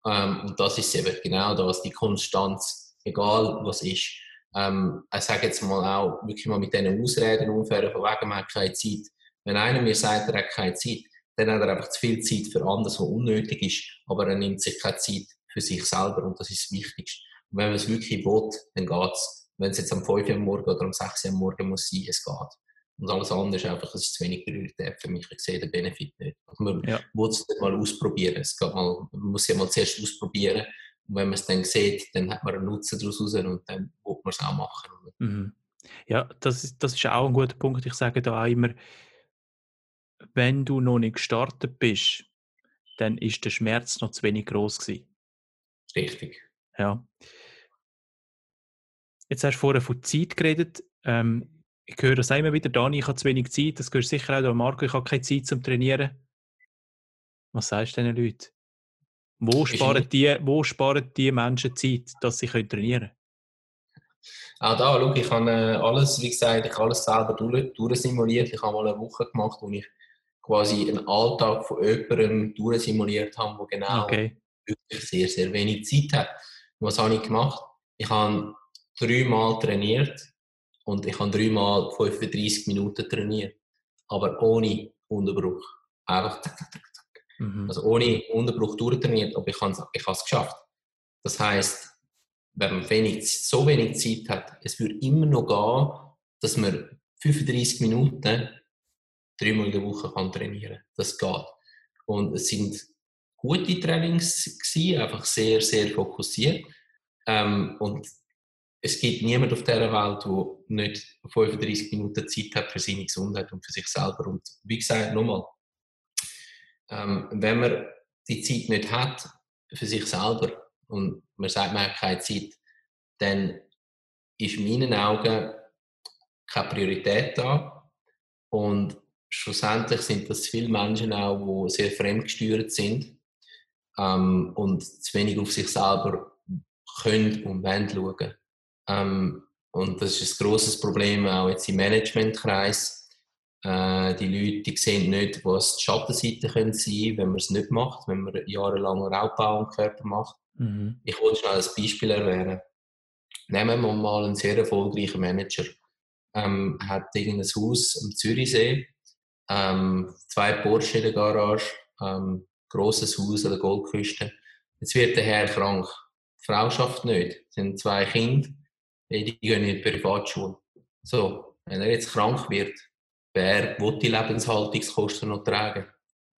Ähm, und das ist eben genau das, die Konstanz, egal was ist. Ähm, ich sage jetzt mal auch wirklich mal mit diesen Ausreden umfahren, von wegen, man hat keine Zeit. Wenn einer mir sagt, er hat keine Zeit, dann hat er einfach zu viel Zeit für anderes, was unnötig ist, aber er nimmt sich keine Zeit für sich selber und das ist das Wichtigste. Und wenn man es wirklich will, dann geht es. Wenn es jetzt am 5 Uhr morgen oder am 6 Uhr morgen muss sein, es geht. Und alles andere ist einfach, es ist zu wenig Priorität für mich. Ich sehe den Benefit nicht. Also man ja. muss es mal ausprobieren. Es geht mal, man muss es ja mal zuerst ausprobieren. Und wenn man es dann sieht, dann hat man einen Nutzen daraus raus und dann wird man es auch machen. Mhm. Ja, das ist, das ist auch ein guter Punkt. Ich sage da auch immer, wenn du noch nicht gestartet bist, dann ist der Schmerz noch zu wenig groß gewesen. Richtig. Ja. Jetzt hast du vorher von Zeit geredet. Ähm, ich höre das immer wieder, Dani, ich habe zu wenig Zeit. Das gehört sicher auch da, Marco, ich habe keine Zeit zum Trainieren. Was sagst du diesen Leuten? Wo sparen, die, wo sparen die Menschen Zeit, dass sie trainieren können? Auch da, schau, ich habe äh, alles, wie gesagt, ich habe alles selber durch, durchsimuliert. Ich habe mal eine Woche gemacht, wo ich quasi einen Alltag von jemandem durchsimuliert habe, der genau okay. wirklich sehr, sehr wenig Zeit hat. was habe ich gemacht? Ich habe dreimal trainiert und ich habe dreimal 35 Minuten trainiert, aber ohne Unterbruch. Einfach Mhm. Also ohne Unterbruch durchtrainiert, aber ich habe es geschafft. Das heißt, wenn man wenig, so wenig Zeit hat, es würde immer noch gehen, dass man 35 Minuten dreimal in der Woche kann trainieren Das geht. Und es sind gute Trainings gewesen, einfach sehr, sehr fokussiert. Ähm, und es gibt niemanden auf dieser Welt, der nicht 35 Minuten Zeit hat für seine Gesundheit und für sich selber. Und wie gesagt, nochmal, ähm, wenn man die Zeit nicht hat für sich selber und man sagt, man hat keine Zeit, dann ist in meinen Augen keine Priorität da. Und schlussendlich sind das viele Menschen auch, die sehr fremdgesteuert sind ähm, und zu wenig auf sich selber können und wollen schauen. Ähm, und das ist ein grosses Problem auch jetzt im Managementkreis. Äh, die Leute die sehen nicht, was die Schattenseiten können sein wenn man es nicht macht, wenn man jahrelang Raubbau am Körper macht. Mhm. Ich wollte schnell ein Beispiel erwähnen. Nehmen wir mal einen sehr erfolgreichen Manager. Ähm, hat irgendein Haus am Zürichsee, ähm, zwei Porsche in der Garage, ähm, grosses Haus an der Goldküste. Jetzt wird der Herr krank. Die Frau schafft nicht. Es sind zwei Kinder die gehen in die Privatschule. So, wenn er jetzt krank wird, wer will die Lebenshaltungskosten noch tragen?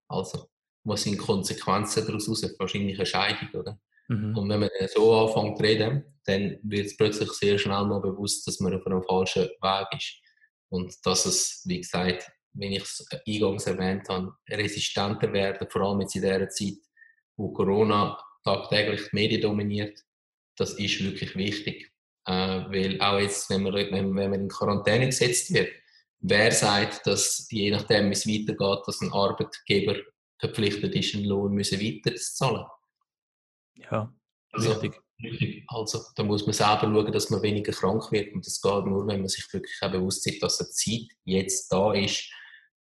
Also, was sind die Konsequenzen daraus raus? Wahrscheinlich eine Scheidung, oder? Mhm. Und wenn man so anfängt zu reden, dann wird es plötzlich sehr schnell mal bewusst, dass man auf einem falschen Weg ist. Und dass es, wie gesagt, wenn ich es eingangs erwähnt habe, resistenter werden, vor allem jetzt in dieser Zeit, wo Corona tagtäglich die Medien dominiert, das ist wirklich wichtig. Äh, weil auch jetzt, wenn man, wenn, wenn man in Quarantäne gesetzt wird, wer sagt, dass je nachdem, wie es weitergeht, dass ein Arbeitgeber verpflichtet ist, einen Lohn müssen weiter zu zahlen? Ja, also, richtig. Also, da muss man selber schauen, dass man weniger krank wird. Und das geht nur, wenn man sich wirklich auch bewusst ist, dass eine Zeit jetzt da ist,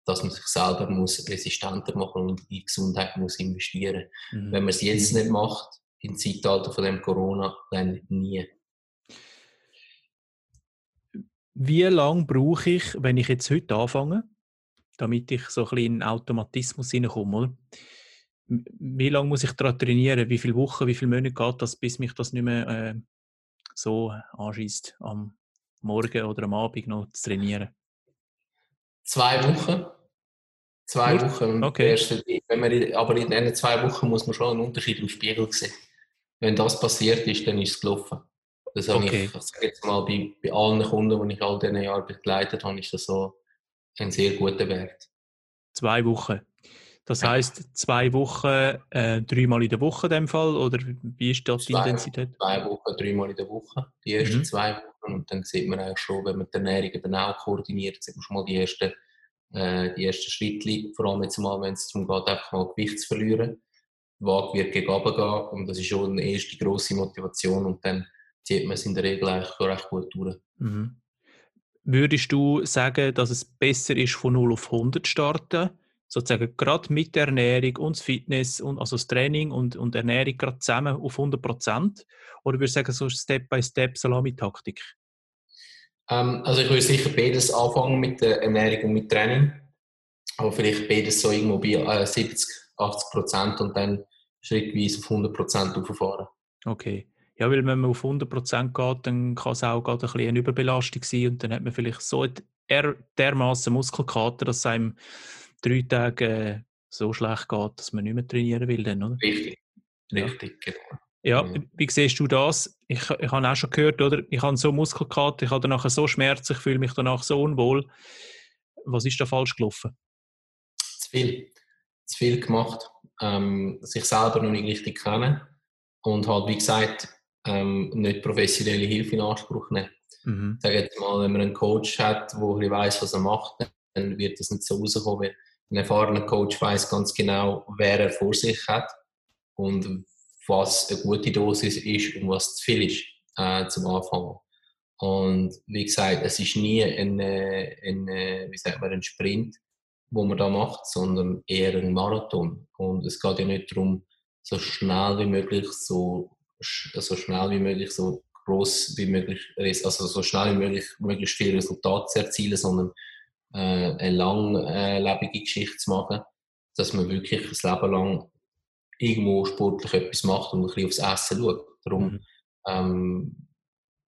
dass man sich selber muss resistenter machen und in die Gesundheit muss investieren. Mhm. Wenn man es jetzt nicht macht, im Zeitalter von dem Corona, dann nie. Wie lange brauche ich, wenn ich jetzt heute anfange, damit ich so ein bisschen in Automatismus hineinkomme? Wie lange muss ich daran trainieren? Wie viele Wochen, wie viele Monate geht das, bis mich das nicht mehr äh, so anschießt, am Morgen oder am Abend noch zu trainieren? Zwei Wochen. Zwei Nur? Wochen. Okay. Erste, wenn man, aber in diesen zwei Wochen muss man schon einen Unterschied im Spiegel sehen. Wenn das passiert ist, dann ist es gelaufen. Das habe okay. ich, ich sage jetzt mal, bei, bei allen Kunden, die ich all diese Jahre begleitet habe, ist das so ein sehr guter Wert. Zwei Wochen. Das heißt zwei Wochen, äh, dreimal in der Woche in dem Fall? Oder wie ist das die Zwei, Intensität? zwei Wochen, dreimal in der Woche. Die ersten Mhm. zwei Wochen. Und dann sieht man eigentlich schon, wenn man die Ernährung dann auch koordiniert, sieht man schon mal die ersten, äh, die ersten Schritte. Vor allem jetzt mal, wenn es darum geht, einfach mal Gewicht zu verlieren. Die Waage wird gegen gehen und das ist schon eine erste grosse Motivation und dann zieht man es in der Regel eigentlich recht gut durch. Mhm. Würdest du sagen, dass es besser ist, von 0 auf 100 zu starten? Sozusagen gerade mit der Ernährung und das Fitness, und, also das Training und, und Ernährung gerade zusammen auf 100 Prozent? Oder würdest du sagen, so Step by Step Salami-Taktik? Ähm, also ich würde sicher beides anfangen mit der Ernährung und mit Training. Aber vielleicht beides so irgendwo bei äh, 70, 80 Prozent und dann schrittweise auf 100 Prozent auffahren. Okay. Ja, weil wenn man auf 100 Prozent geht, dann kann es auch gerade ein bisschen eine Überbelastung sein und dann hat man vielleicht so der, dermaßen Muskelkater, dass es einem drei Tage äh, so schlecht geht, dass man nicht mehr trainieren will. Dann, oder? Richtig. Ja. Richtig, genau. Ja, Ja. wie siehst du das? Ich, ich habe auch schon gehört, oder? Ich habe so Muskelkater, ich habe danach so Schmerzen, ich fühle mich danach so unwohl. Was ist da falsch gelaufen? Zu viel. Zu viel gemacht. Ähm, sich selber noch nicht richtig kennen. Und halt, wie gesagt, ähm, nicht professionelle Hilfe in Anspruch nehmen. Mhm. Ich sage jetzt mal, wenn man einen Coach hat, der ein weiss, was er macht, dann wird das nicht so rauskommen. Ein erfahrener Coach weiß ganz genau, wer er vor sich hat und was eine gute Dosis ist und was zu viel ist äh, zum Anfang. Und wie gesagt, es ist nie ein, äh, ein, äh, wie sagt man, ein Sprint, wo man da macht, sondern eher ein Marathon. Und es geht ja nicht darum, so schnell wie möglich, so, so schnell wie möglich, so groß wie möglich, also so schnell wie möglich, möglichst viel Resultat zu erzielen, sondern äh, eine langlebige Geschichte zu machen, dass man wirklich das Leben lang irgendwo sportlich etwas macht und ein bisschen aufs Essen schaut. Darum, Mhm. ähm,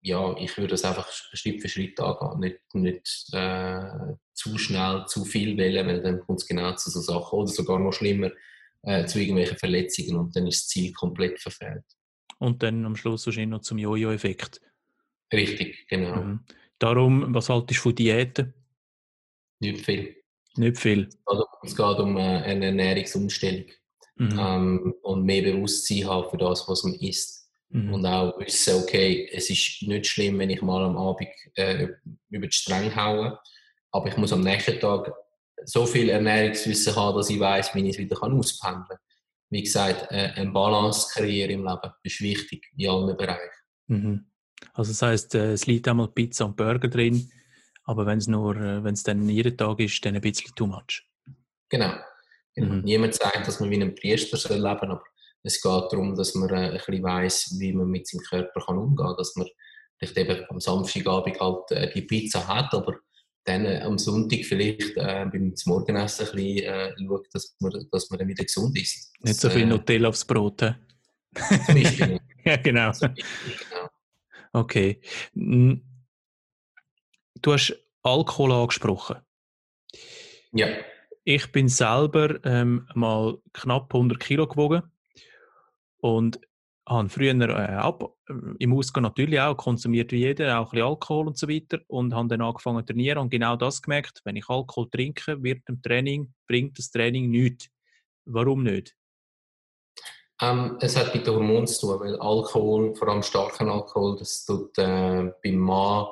ja, ich würde das einfach Schritt für Schritt angehen, nicht, nicht äh, zu schnell, zu viel wählen, weil dann kommt es genau zu so Sachen oder sogar noch schlimmer, äh, zu irgendwelchen Verletzungen und dann ist das Ziel komplett verfehlt. Und dann am Schluss wahrscheinlich noch zum Jojo-Effekt. Richtig, genau. Mhm. Darum, was haltest du von Diäten? Nicht viel. Nicht viel. Also, es geht um äh, eine Ernährungsumstellung Mhm. ähm, und mehr Bewusstsein haben für das, was man isst. Mhm. Und auch wissen, okay, es ist nicht schlimm, wenn ich mal am Abend äh, über die Stränge haue, aber ich muss am nächsten Tag so viel Ernährungswissen haben, dass ich weiß, wie ich es wieder kann auspendeln kann. Wie gesagt, äh, eine Balance kreieren im Leben ist wichtig in allen Bereichen. Mhm. Also das heißt, äh, es liegt einmal Pizza und Burger drin, aber wenn es nur, äh, wenn es dann jeden Tag ist, dann ein bisschen too much. Genau. genau. Mhm. Niemand sagt, dass man wie ein Priester soll leben soll, aber es geht darum, dass man ein bisschen weiss, wie man mit seinem Körper kann umgehen kann. Dass man vielleicht eben am Samstagabend halt die Pizza hat, aber dann äh, am Sonntag vielleicht äh, beim Morgenessen ein bisschen äh, schaut, dass man, dass man dann wieder gesund ist. Nicht Das, so viel äh, Nutella aufs Brot. hä? zum Beispiel, ja, genau. zum Beispiel, genau. Okay. Du hast Alkohol angesprochen. Ja, Ich bin selber ähm, mal knapp 100 Kilo gewogen und habe früher äh, ab, äh, im Ausgang natürlich auch konsumiert wie jeder, auch ein bisschen Alkohol und so weiter und habe dann angefangen zu trainieren und genau das gemerkt, wenn ich Alkohol trinke, wird dem Training, bringt das Training nichts. Warum nicht? Ähm, es hat mit den Hormonen zu tun, weil Alkohol, vor allem starken Alkohol, das tut äh, beim Mann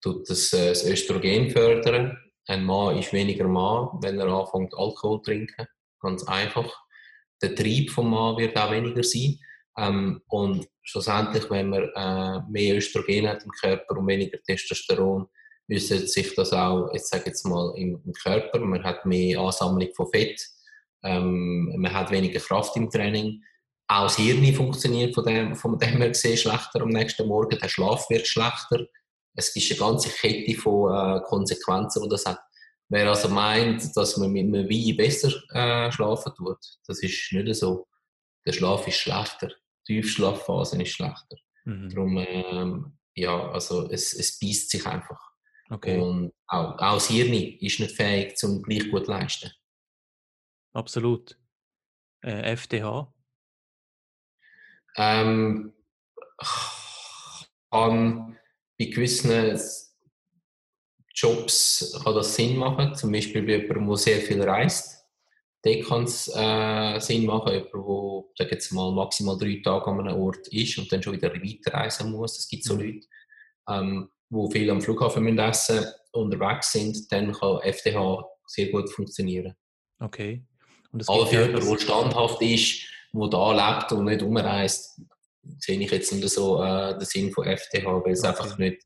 tut das, äh, das Östrogen fördern. Ein Mann ist weniger Mann, wenn er anfängt Alkohol zu trinken. Ganz einfach. Der Trieb vom Mann wird auch weniger sein. Ähm, und schlussendlich, wenn man äh, mehr Östrogen hat im Körper und weniger Testosteron, äußert sich das auch, jetzt sage jetzt mal, im, im Körper. Man hat mehr Ansammlung von Fett. Ähm, man hat weniger Kraft im Training. Auch das Hirn funktioniert von dem, von dem her gesehen schlechter am nächsten Morgen. Der Schlaf wird schlechter. Es ist eine ganze Kette von äh, Konsequenzen, die das hat. Wer also meint, dass man mit einem Wein besser äh, schlafen tut, das ist nicht so. Der Schlaf ist schlechter. Die Tiefschlafphase ist schlechter. Mhm. Darum, ähm, ja, also es, es beißt sich einfach. Okay, Und auch, auch das Hirn ist nicht fähig, zum gleich gut zu leisten. absolut. Äh, FDH? Ähm, kann bei gewissen Jobs kann das Sinn machen, zum Beispiel bei jemandem, der sehr viel reist. Dort kann es äh, Sinn machen, jemand, der jetzt mal maximal drei Tage an einem Ort ist und dann schon wieder weiterreisen muss. Es gibt so mhm. Leute, ähm, die viel am Flughafen müssen essen unterwegs sind, dann kann FDH sehr gut funktionieren. Okay. Und Aber für jemanden, der standhaft ist, der da lebt und nicht umreist, sehe ich jetzt nicht so äh, den Sinn von FDH, weil es okay. einfach nicht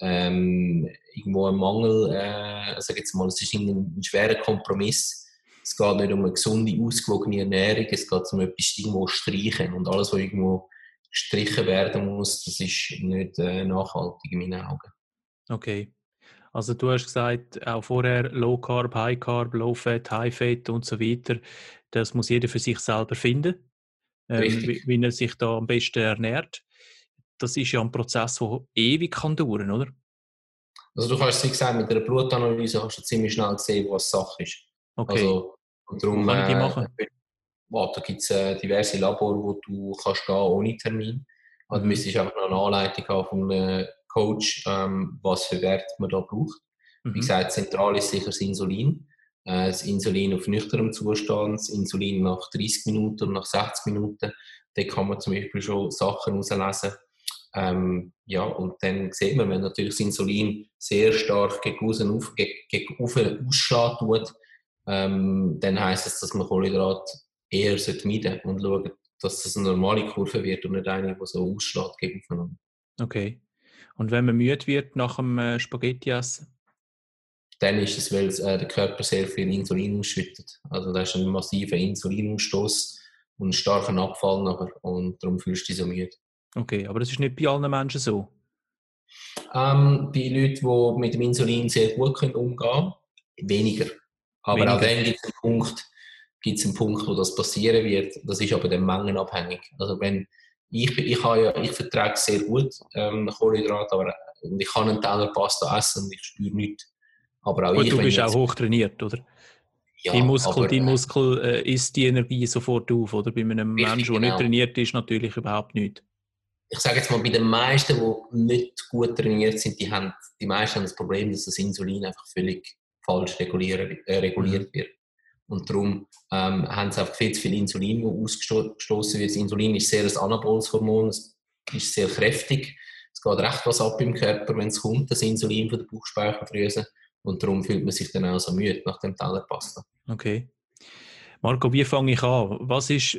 ähm, irgendwo ein Mangel, äh, sag jetzt mal, es ist ein, ein schwerer Kompromiss. Es geht nicht um eine gesunde, ausgewogene Ernährung, es geht um etwas irgendwo streichen und alles, was irgendwo gestrichen werden muss, das ist nicht äh, nachhaltig in meinen Augen. Okay. Also du hast gesagt, auch vorher Low Carb, High Carb, Low Fat, High Fat und so weiter. Das muss jeder für sich selber finden, ähm, wie, wie, er sich da am besten ernährt. Das ist ja ein Prozess, der ewig kann dauern, oder? Also du kannst, wie gesagt, mit einer Blutanalyse hast du ziemlich schnell gesehen, was Sache ist. Okay. Also, darum, kann ich die machen? Äh, da gibt es äh, diverse Labore, wo du kannst gehen ohne Termin. Also, mhm. du müsstest einfach noch eine Anleitung haben von einem Coach, ähm, was für Wert man da braucht. Mhm. Wie gesagt, zentral ist sicher das Insulin. Äh, das Insulin auf nüchternem Zustand, das Insulin nach 30 Minuten und nach 60 Minuten. Da kann man zum Beispiel schon Sachen herauslesen. Ähm, ja, und dann sieht man, wenn natürlich das Insulin sehr stark gegen außen auf, gegen, gegen ausschlägt tut, ähm, dann heisst es, dass man Kohlenhydrat eher meiden und schauen, dass das eine normale Kurve wird und nicht eine, die so ausschlägt gegen aufeinander. Okay. Und wenn man müde wird nach dem äh, Spaghetti essen? Dann ist es, weil äh, der Körper sehr viel Insulin ausschüttet. Also da ist ein massiver Insulinausstoß und einen starken Abfall nachher und darum fühlst du dich so müde. Okay, aber das ist nicht bei allen Menschen so? Ähm, bei Leuten, die mit dem Insulin sehr gut können umgehen können, weniger. Aber weniger. auch dann gibt es einen Punkt, gibt es einen Punkt, wo das passieren wird. Das ist aber dann mengenabhängig. Also wenn ich, ich, ja, ich vertrage sehr gut ähm, Kohlenhydrate, aber ich kann einen Teller Pasta essen und ich spüre nichts. Aber auch ich, du bist auch hoch trainiert, oder? Ja, dein Muskel, aber, dein Muskel äh, isst die Energie sofort auf, oder? Bei einem Menschen, der genau. nicht trainiert ist, natürlich überhaupt nicht. Ich sage jetzt mal, bei den meisten, die nicht gut trainiert sind, die, haben, die meisten haben das Problem, dass das Insulin einfach völlig falsch reguliert, äh, reguliert mhm. wird. Und darum ähm, haben sie einfach viel zu viel Insulin, ausgestoßen wird. Das Insulin ist sehr ein anaboles Hormon, es ist sehr kräftig. Es geht recht was ab im Körper, wenn es kommt, das Insulin von der Bauchspeicheldrüse. Und darum fühlt man sich dann auch so müde nach dem Teller Pasta. Okay. Marco, wie fange ich an? Was ist,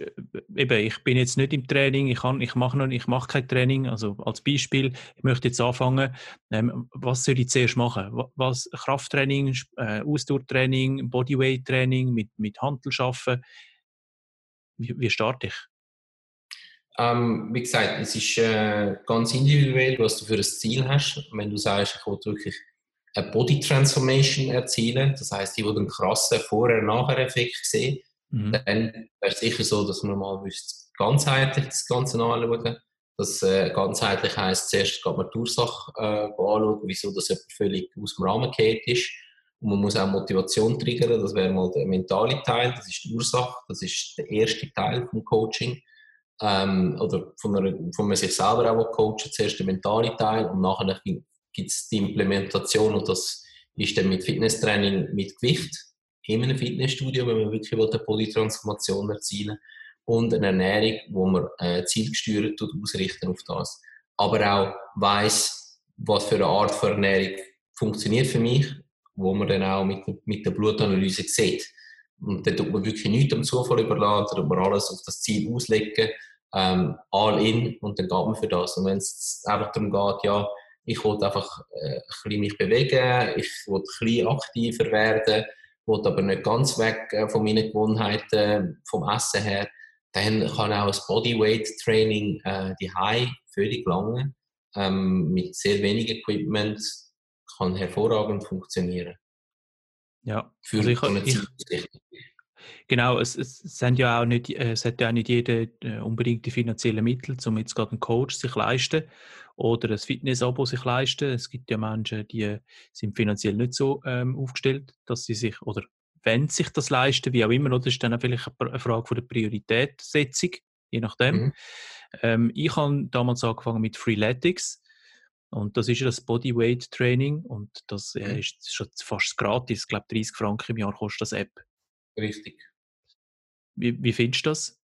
eben, ich bin jetzt nicht im Training, ich, ich mache noch, ich mache kein Training, also als Beispiel, ich möchte jetzt anfangen, ähm, was soll ich zuerst machen? Was, Krafttraining, äh, Ausdauertraining, Bodyweight-Training, mit, mit Handel arbeiten? Wie, wie starte ich? Ähm, wie gesagt, es ist äh, ganz individuell, was du für ein Ziel hast. Wenn du sagst, ich will wirklich eine Body Transformation erzielen, das heißt, ich will einen krassen Vorher-Nachher-Effekt sehen, Mhm. Dann wäre es sicher so, dass man mal ganzheitlich das Ganze anschauen Das äh, ganzheitlich heisst, zuerst geht man die Ursache äh, anschauen, wieso das völlig aus dem Rahmen geht ist. Und man muss auch Motivation triggern, das wäre mal der mentale Teil, das ist die Ursache, das ist der erste Teil vom Coaching. Ähm, oder von, einer, von man sich selber auch coachen, zuerst der mentale Teil und nachher gibt es die Implementation und das ist dann mit Fitnesstraining mit Gewicht in einem Fitnessstudio, wenn man wirklich eine Polytransformation erzielen und eine Ernährung, wo man äh, zielgesteuert ausrichten auf das. Aber auch weiß, was für eine Art von Ernährung funktioniert für mich, wo man dann auch mit, mit der Blutanalyse sieht. Und dann tut man wirklich nichts am Zufall überladen, tut man alles auf das Ziel auslegen, ähm, all in und dann geht man für das. Und wenn es einfach darum geht, ja, ich will einfach äh, ein bisschen mich bewegen, ich will ein bisschen aktiver werden, will aber nicht ganz weg äh, von meinen Gewohnheiten vom Essen her, dann kann auch das Bodyweight-Training äh, die High völlig lange. Ähm, mit sehr wenig Equipment kann hervorragend funktionieren. Ja, Für also ich, ich, genau, es, es, sind ja auch nicht, es hat ja auch nicht jeder äh, unbedingt die finanziellen Mittel, um jetzt gerade einen Coach sich leisten oder ein Fitness-Abo sich leisten. Es gibt ja Menschen, die sind finanziell nicht so ähm, aufgestellt, dass sie sich, oder wenn sie sich das leisten, wie auch immer, oder das ist dann auch vielleicht eine Frage von der Prioritätssetzung, je nachdem. Mhm. Ähm, ich habe damals angefangen mit Freeletics und das ist ja das Bodyweight Training und das äh, mhm. ist schon fast gratis. Ich glaube, 30 Franken im Jahr kostet das App. Richtig. Wie, wie findest du das?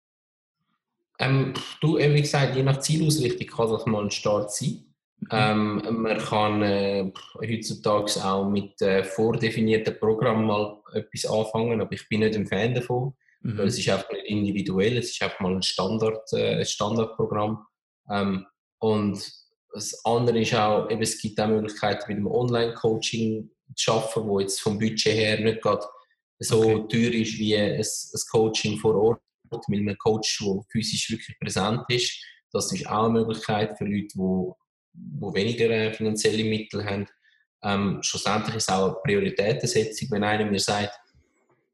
Ähm, du, wie gesagt, je nach Zielausrichtung kann das mal ein Start sein. Mhm. Ähm, man kann äh, heutzutage auch mit äh, vordefinierten Programmen mal etwas anfangen, aber ich bin nicht ein Fan davon, mhm. weil es ist einfach nicht individuell, es ist einfach mal ein, Standard, äh, ein Standardprogramm. Ähm, und das andere ist auch, eben, es gibt auch Möglichkeiten mit dem Online-Coaching zu arbeiten, wo jetzt vom Budget her nicht gerade so okay. teuer ist wie ein, ein Coaching vor Ort mit einem Coach, der physisch wirklich präsent ist. Das ist auch eine Möglichkeit für Leute, die die weniger äh, finanzielle Mittel haben. Ähm, schlussendlich ist es auch eine Prioritätensetzung, wenn einer mir sagt,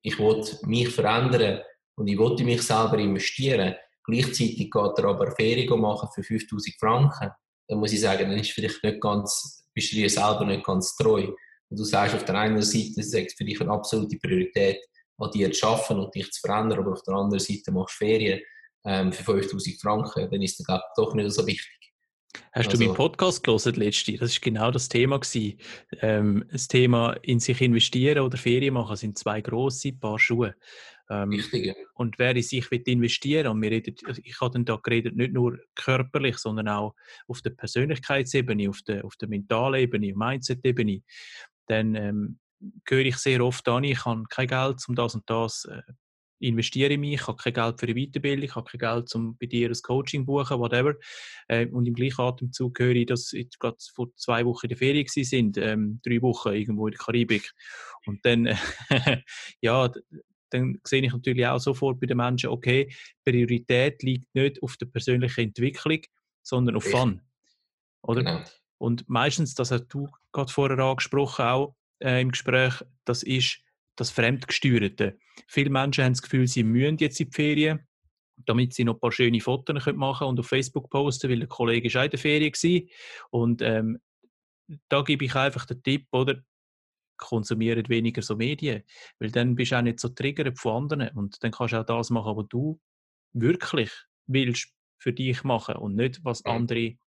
ich will mich verändern und ich will in mich selber investieren, gleichzeitig geht er aber Ferien machen für 5000 Franken, dann muss ich sagen, dann ist vielleicht nicht ganz, bist du dir selber nicht ganz treu. Und du sagst auf der einen Seite, das ist für dich eine absolute Priorität, an dir zu arbeiten und dich zu verändern, aber auf der anderen Seite machst du Ferien ähm, für 5000 Franken, dann ist das doch nicht so wichtig. Hast also, du meinen Podcast gelesen letzte? Das ist genau das Thema Ähm, das Thema in sich investieren oder Ferien machen sind zwei große Paar Schuhe. Ähm, Wichtig. Und wer in sich will investieren und wir reden, also ich habe dann da geredet, nicht nur körperlich, sondern auch auf der Persönlichkeitsebene, auf der, auf der mentalen Ebene, Mindset-Ebene, dann ähm, höre ich sehr oft an, ich habe kein Geld, um das und das äh, investiere in mich, ich habe kein Geld für eine Weiterbildung, ich habe kein Geld, um bei dir ein Coaching zu buchen, whatever. Äh, und im gleichen Atemzug höre ich, dass ich gerade vor zwei Wochen in der Ferien sind, ähm, drei Wochen irgendwo in der Karibik. Und dann, äh, ja, dann sehe ich natürlich auch sofort bei den Menschen, okay, Priorität liegt nicht auf der persönlichen Entwicklung, sondern auf Fun. Oder? Genau. Und meistens, das hast du gerade vorher angesprochen, auch äh, im Gespräch, das ist das Fremdgesteuerte. Viele Menschen haben das Gefühl, sie müssen jetzt in die Ferien, damit sie noch ein paar schöne Fotos machen können und auf Facebook posten, weil der Kollege ist auch in der Ferien war. Und ähm, da gebe ich einfach den Tipp, oder? Konsumiert weniger so Medien, weil dann bist du auch nicht so triggert von anderen und dann kannst du auch das machen, was du wirklich willst für dich machen und nicht, was andere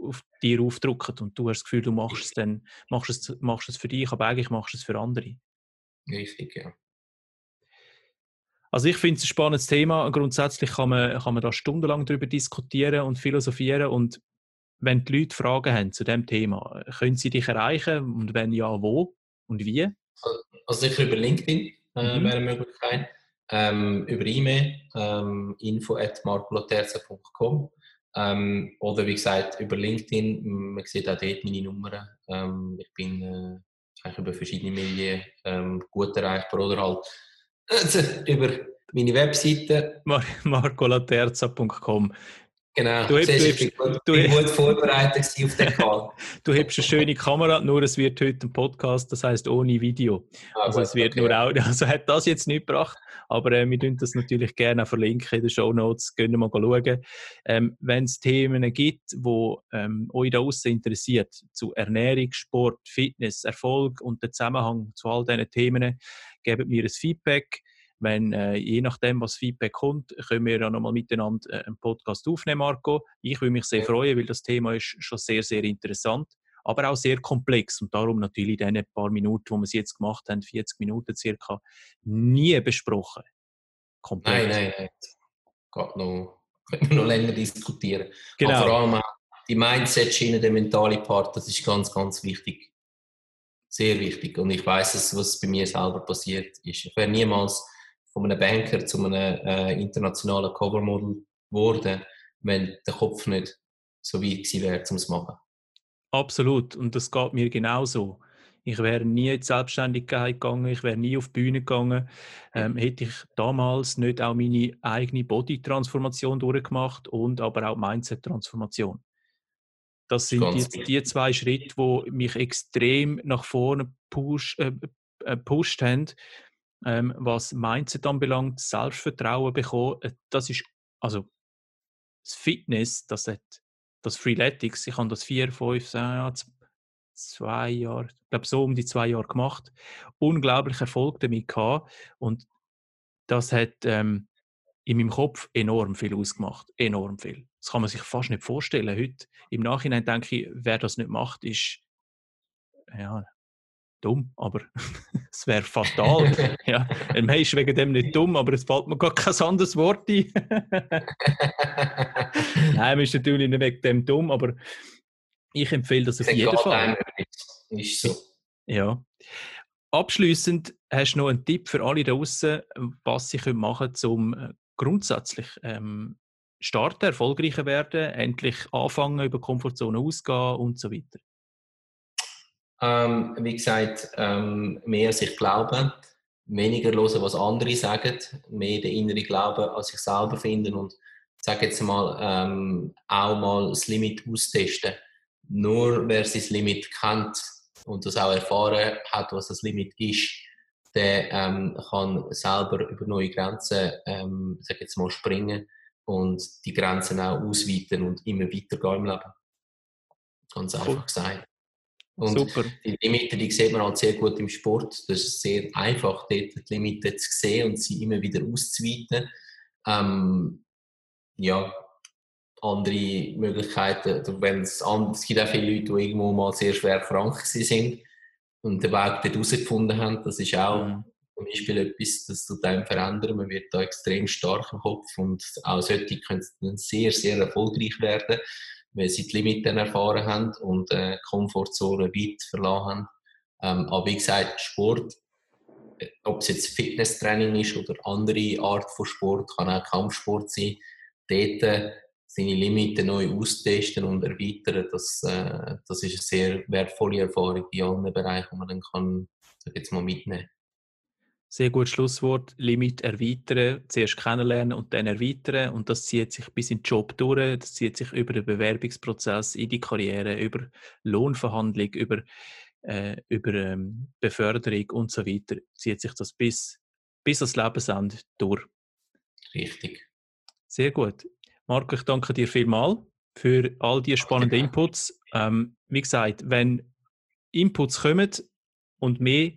auf dir aufdrücken und du hast das Gefühl, du machst es dann, machst es, machst es für dich, aber eigentlich machst du es für andere. Richtig, ja. Also ich finde es ein spannendes Thema. Grundsätzlich kann man, kann man da stundenlang darüber diskutieren und philosophieren und wenn die Leute Fragen haben zu dem Thema, können sie dich erreichen und wenn ja, wo und wie? Also sicher über LinkedIn äh, mhm. wäre eine Möglichkeit. Ähm, über E-Mail ähm, info at marcoloterza.com ähm, oder wie gesagt über LinkedIn. Man sieht auch dort meine Nummern. Ähm, ich bin äh, über verschiedene Medien ähm, gut erreichbar oder halt äh, über meine Webseite. Mar marcolaterza.com Genau, du, ich bin, du, bin gut vorbereitet auf den Call. du hast eine schöne Kamera, nur es wird heute ein Podcast, das heißt ohne Video. Ah, also gut, es wird okay. nur Audio. Also hat das jetzt nicht gebracht, aber äh, wir tun das natürlich gerne verlinken in den Show Notes. Können mal schauen. Ähm, Wenn es Themen gibt, die ähm, euch da außen interessiert, zu Ernährung, Sport, Fitness, Erfolg und den Zusammenhang zu all diesen Themen, gebt mir ein Feedback wenn, äh, je nachdem, was Feedback kommt, können wir dann nochmal miteinander äh, einen Podcast aufnehmen, Marco. Ich würde mich sehr freuen, weil das Thema ist schon sehr, sehr interessant, aber auch sehr komplex und darum natürlich in den paar Minuten, wo wir es jetzt gemacht haben, 40 Minuten circa, nie besprochen. Komplett. Nein, nein, nein. Geht noch, können wir noch länger diskutieren. Genau. Aber vor allem auch die Mindset-Schiene, der mentale Part, das ist ganz, ganz wichtig. Sehr wichtig. Und ich weiß, was bei mir selber passiert ist. Ich wäre niemals von einem Banker zu einem äh, internationalen Covermodel geworden, wenn der Kopf nicht so weit gewesen wäre, um es zu machen. Absolut. Und das geht mir genauso. Ich wäre nie in die Selbstständigkeit gegangen, ich wäre nie auf die Bühne gegangen, ähm, hätte ich damals nicht auch meine eigene Body-Transformation durchgemacht und aber auch Mindset-Transformation. Das sind jetzt die zwei Schritte, die mich extrem nach vorne push, äh, äh, pusht haben, ähm, was Mindset anbelangt, Selbstvertrauen bekommen, äh, das ist, also das Fitness, das hat, das Freeletics, ich habe das vier, fünf, zwei Jahre, ich glaube so um die zwei Jahre gemacht, unglaublich Erfolg damit gehabt und das hat ähm, in meinem Kopf enorm viel ausgemacht, enorm viel. Das kann man sich fast nicht vorstellen. Heute im Nachhinein denke ich, wer das nicht macht, ist ja, dumm, aber es wäre fatal. ja, Mensch ist wegen dem nicht dumm, aber es fällt mir gar kein anderes Wort ein. Nein, man ist natürlich nicht wegen dem dumm, aber ich empfehle das auf das jeden Fall. Ist so. Ja. Abschließend hast du noch einen Tipp für alle da draußen, was sie machen können, um äh, grundsätzlich ähm, starten, erfolgreicher werden, endlich anfangen, über Komfortzone ausgehen und so weiter? Ähm, wie gesagt, ähm, mehr sich glauben, weniger hören, was andere sagen, mehr den inneren Glauben an sich selber finden und sage jetzt mal ähm, auch mal das Limit austesten. Nur wer sein Limit kennt und das auch erfahren hat, was das Limit ist, der ähm, kann selber über neue Grenzen, ähm, sag jetzt mal, springen und die Grenzen auch ausweiten und immer weiter gehen im Leben. Ganz einfach cool. gesagt. Und Super. die Limiten, die sieht man halt sehr gut im Sport. Das ist sehr einfach, dort die Limiten zu sehen und sie immer wieder auszuweiten. Ähm, ja, andere Möglichkeiten, wenn es, es gibt auch viele Leute, die irgendwo mal sehr schwer krank sind und den Weg dort herausgefunden haben. Das ist auch mhm. zum Beispiel etwas, das tut einem verändern. Man wird da extrem stark im Kopf und auch solche können dann sehr, sehr erfolgreich werden weil sie die Limiten erfahren haben und äh, Komfortzone weit verlassen haben. Ähm, aber wie gesagt, Sport, äh, ob es jetzt Fitnesstraining ist oder andere Art von Sport, kann auch Kampfsport sein, dort äh, seine Limiten neu austesten und erweitern, das, äh, das ist eine sehr wertvolle Erfahrung in allen Bereichen, die man dann kann, jetzt mal, mitnehmen sehr gutes Schlusswort. Limit erweitern, zuerst kennenlernen und dann erweitern. Und das zieht sich bis in den Job durch, das zieht sich über den Bewerbungsprozess, in die Karriere, über Lohnverhandlung, über, äh, über ähm, Beförderung und so weiter. Zieht sich das bis, bis ans Lebensende durch. Richtig. Sehr gut. Marco, ich danke dir vielmals für all die spannenden Inputs. Ähm, wie gesagt, wenn Inputs kommen und mehr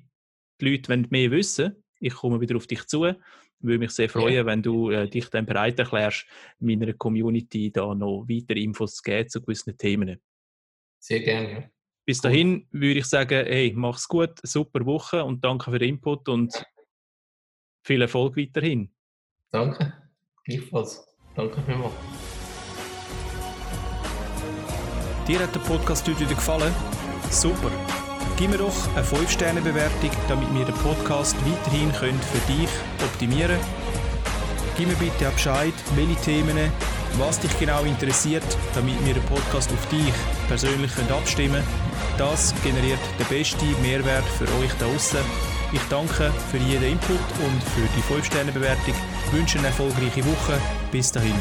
die Leute wollen mehr wissen, ich komme wieder auf dich zu. Ich würde mich sehr freuen, ja. wenn du äh, dich dann bereit erklärst, meiner Community da noch weitere Infos zu geben zu gewissen Themen. Sehr gerne. Ja. Bis dahin cool. würde ich sagen, hey, mach's gut, super Woche und danke für den Input und viel Erfolg weiterhin. Danke, gleichfalls. Danke vielmals. Dir hat der Podcast heute wieder gefallen? Super! Gib mir doch eine 5-Sterne-Bewertung, damit wir den Podcast weiterhin können für dich optimieren können. Gib mir bitte auch Bescheid, welche Themen, was dich genau interessiert, damit wir den Podcast auf dich persönlich abstimmen können. Das generiert den besten Mehrwert für euch da draußen. Ich danke für jeden Input und für die 5-Sterne-Bewertung. Wünsche eine erfolgreiche Woche. Bis dahin.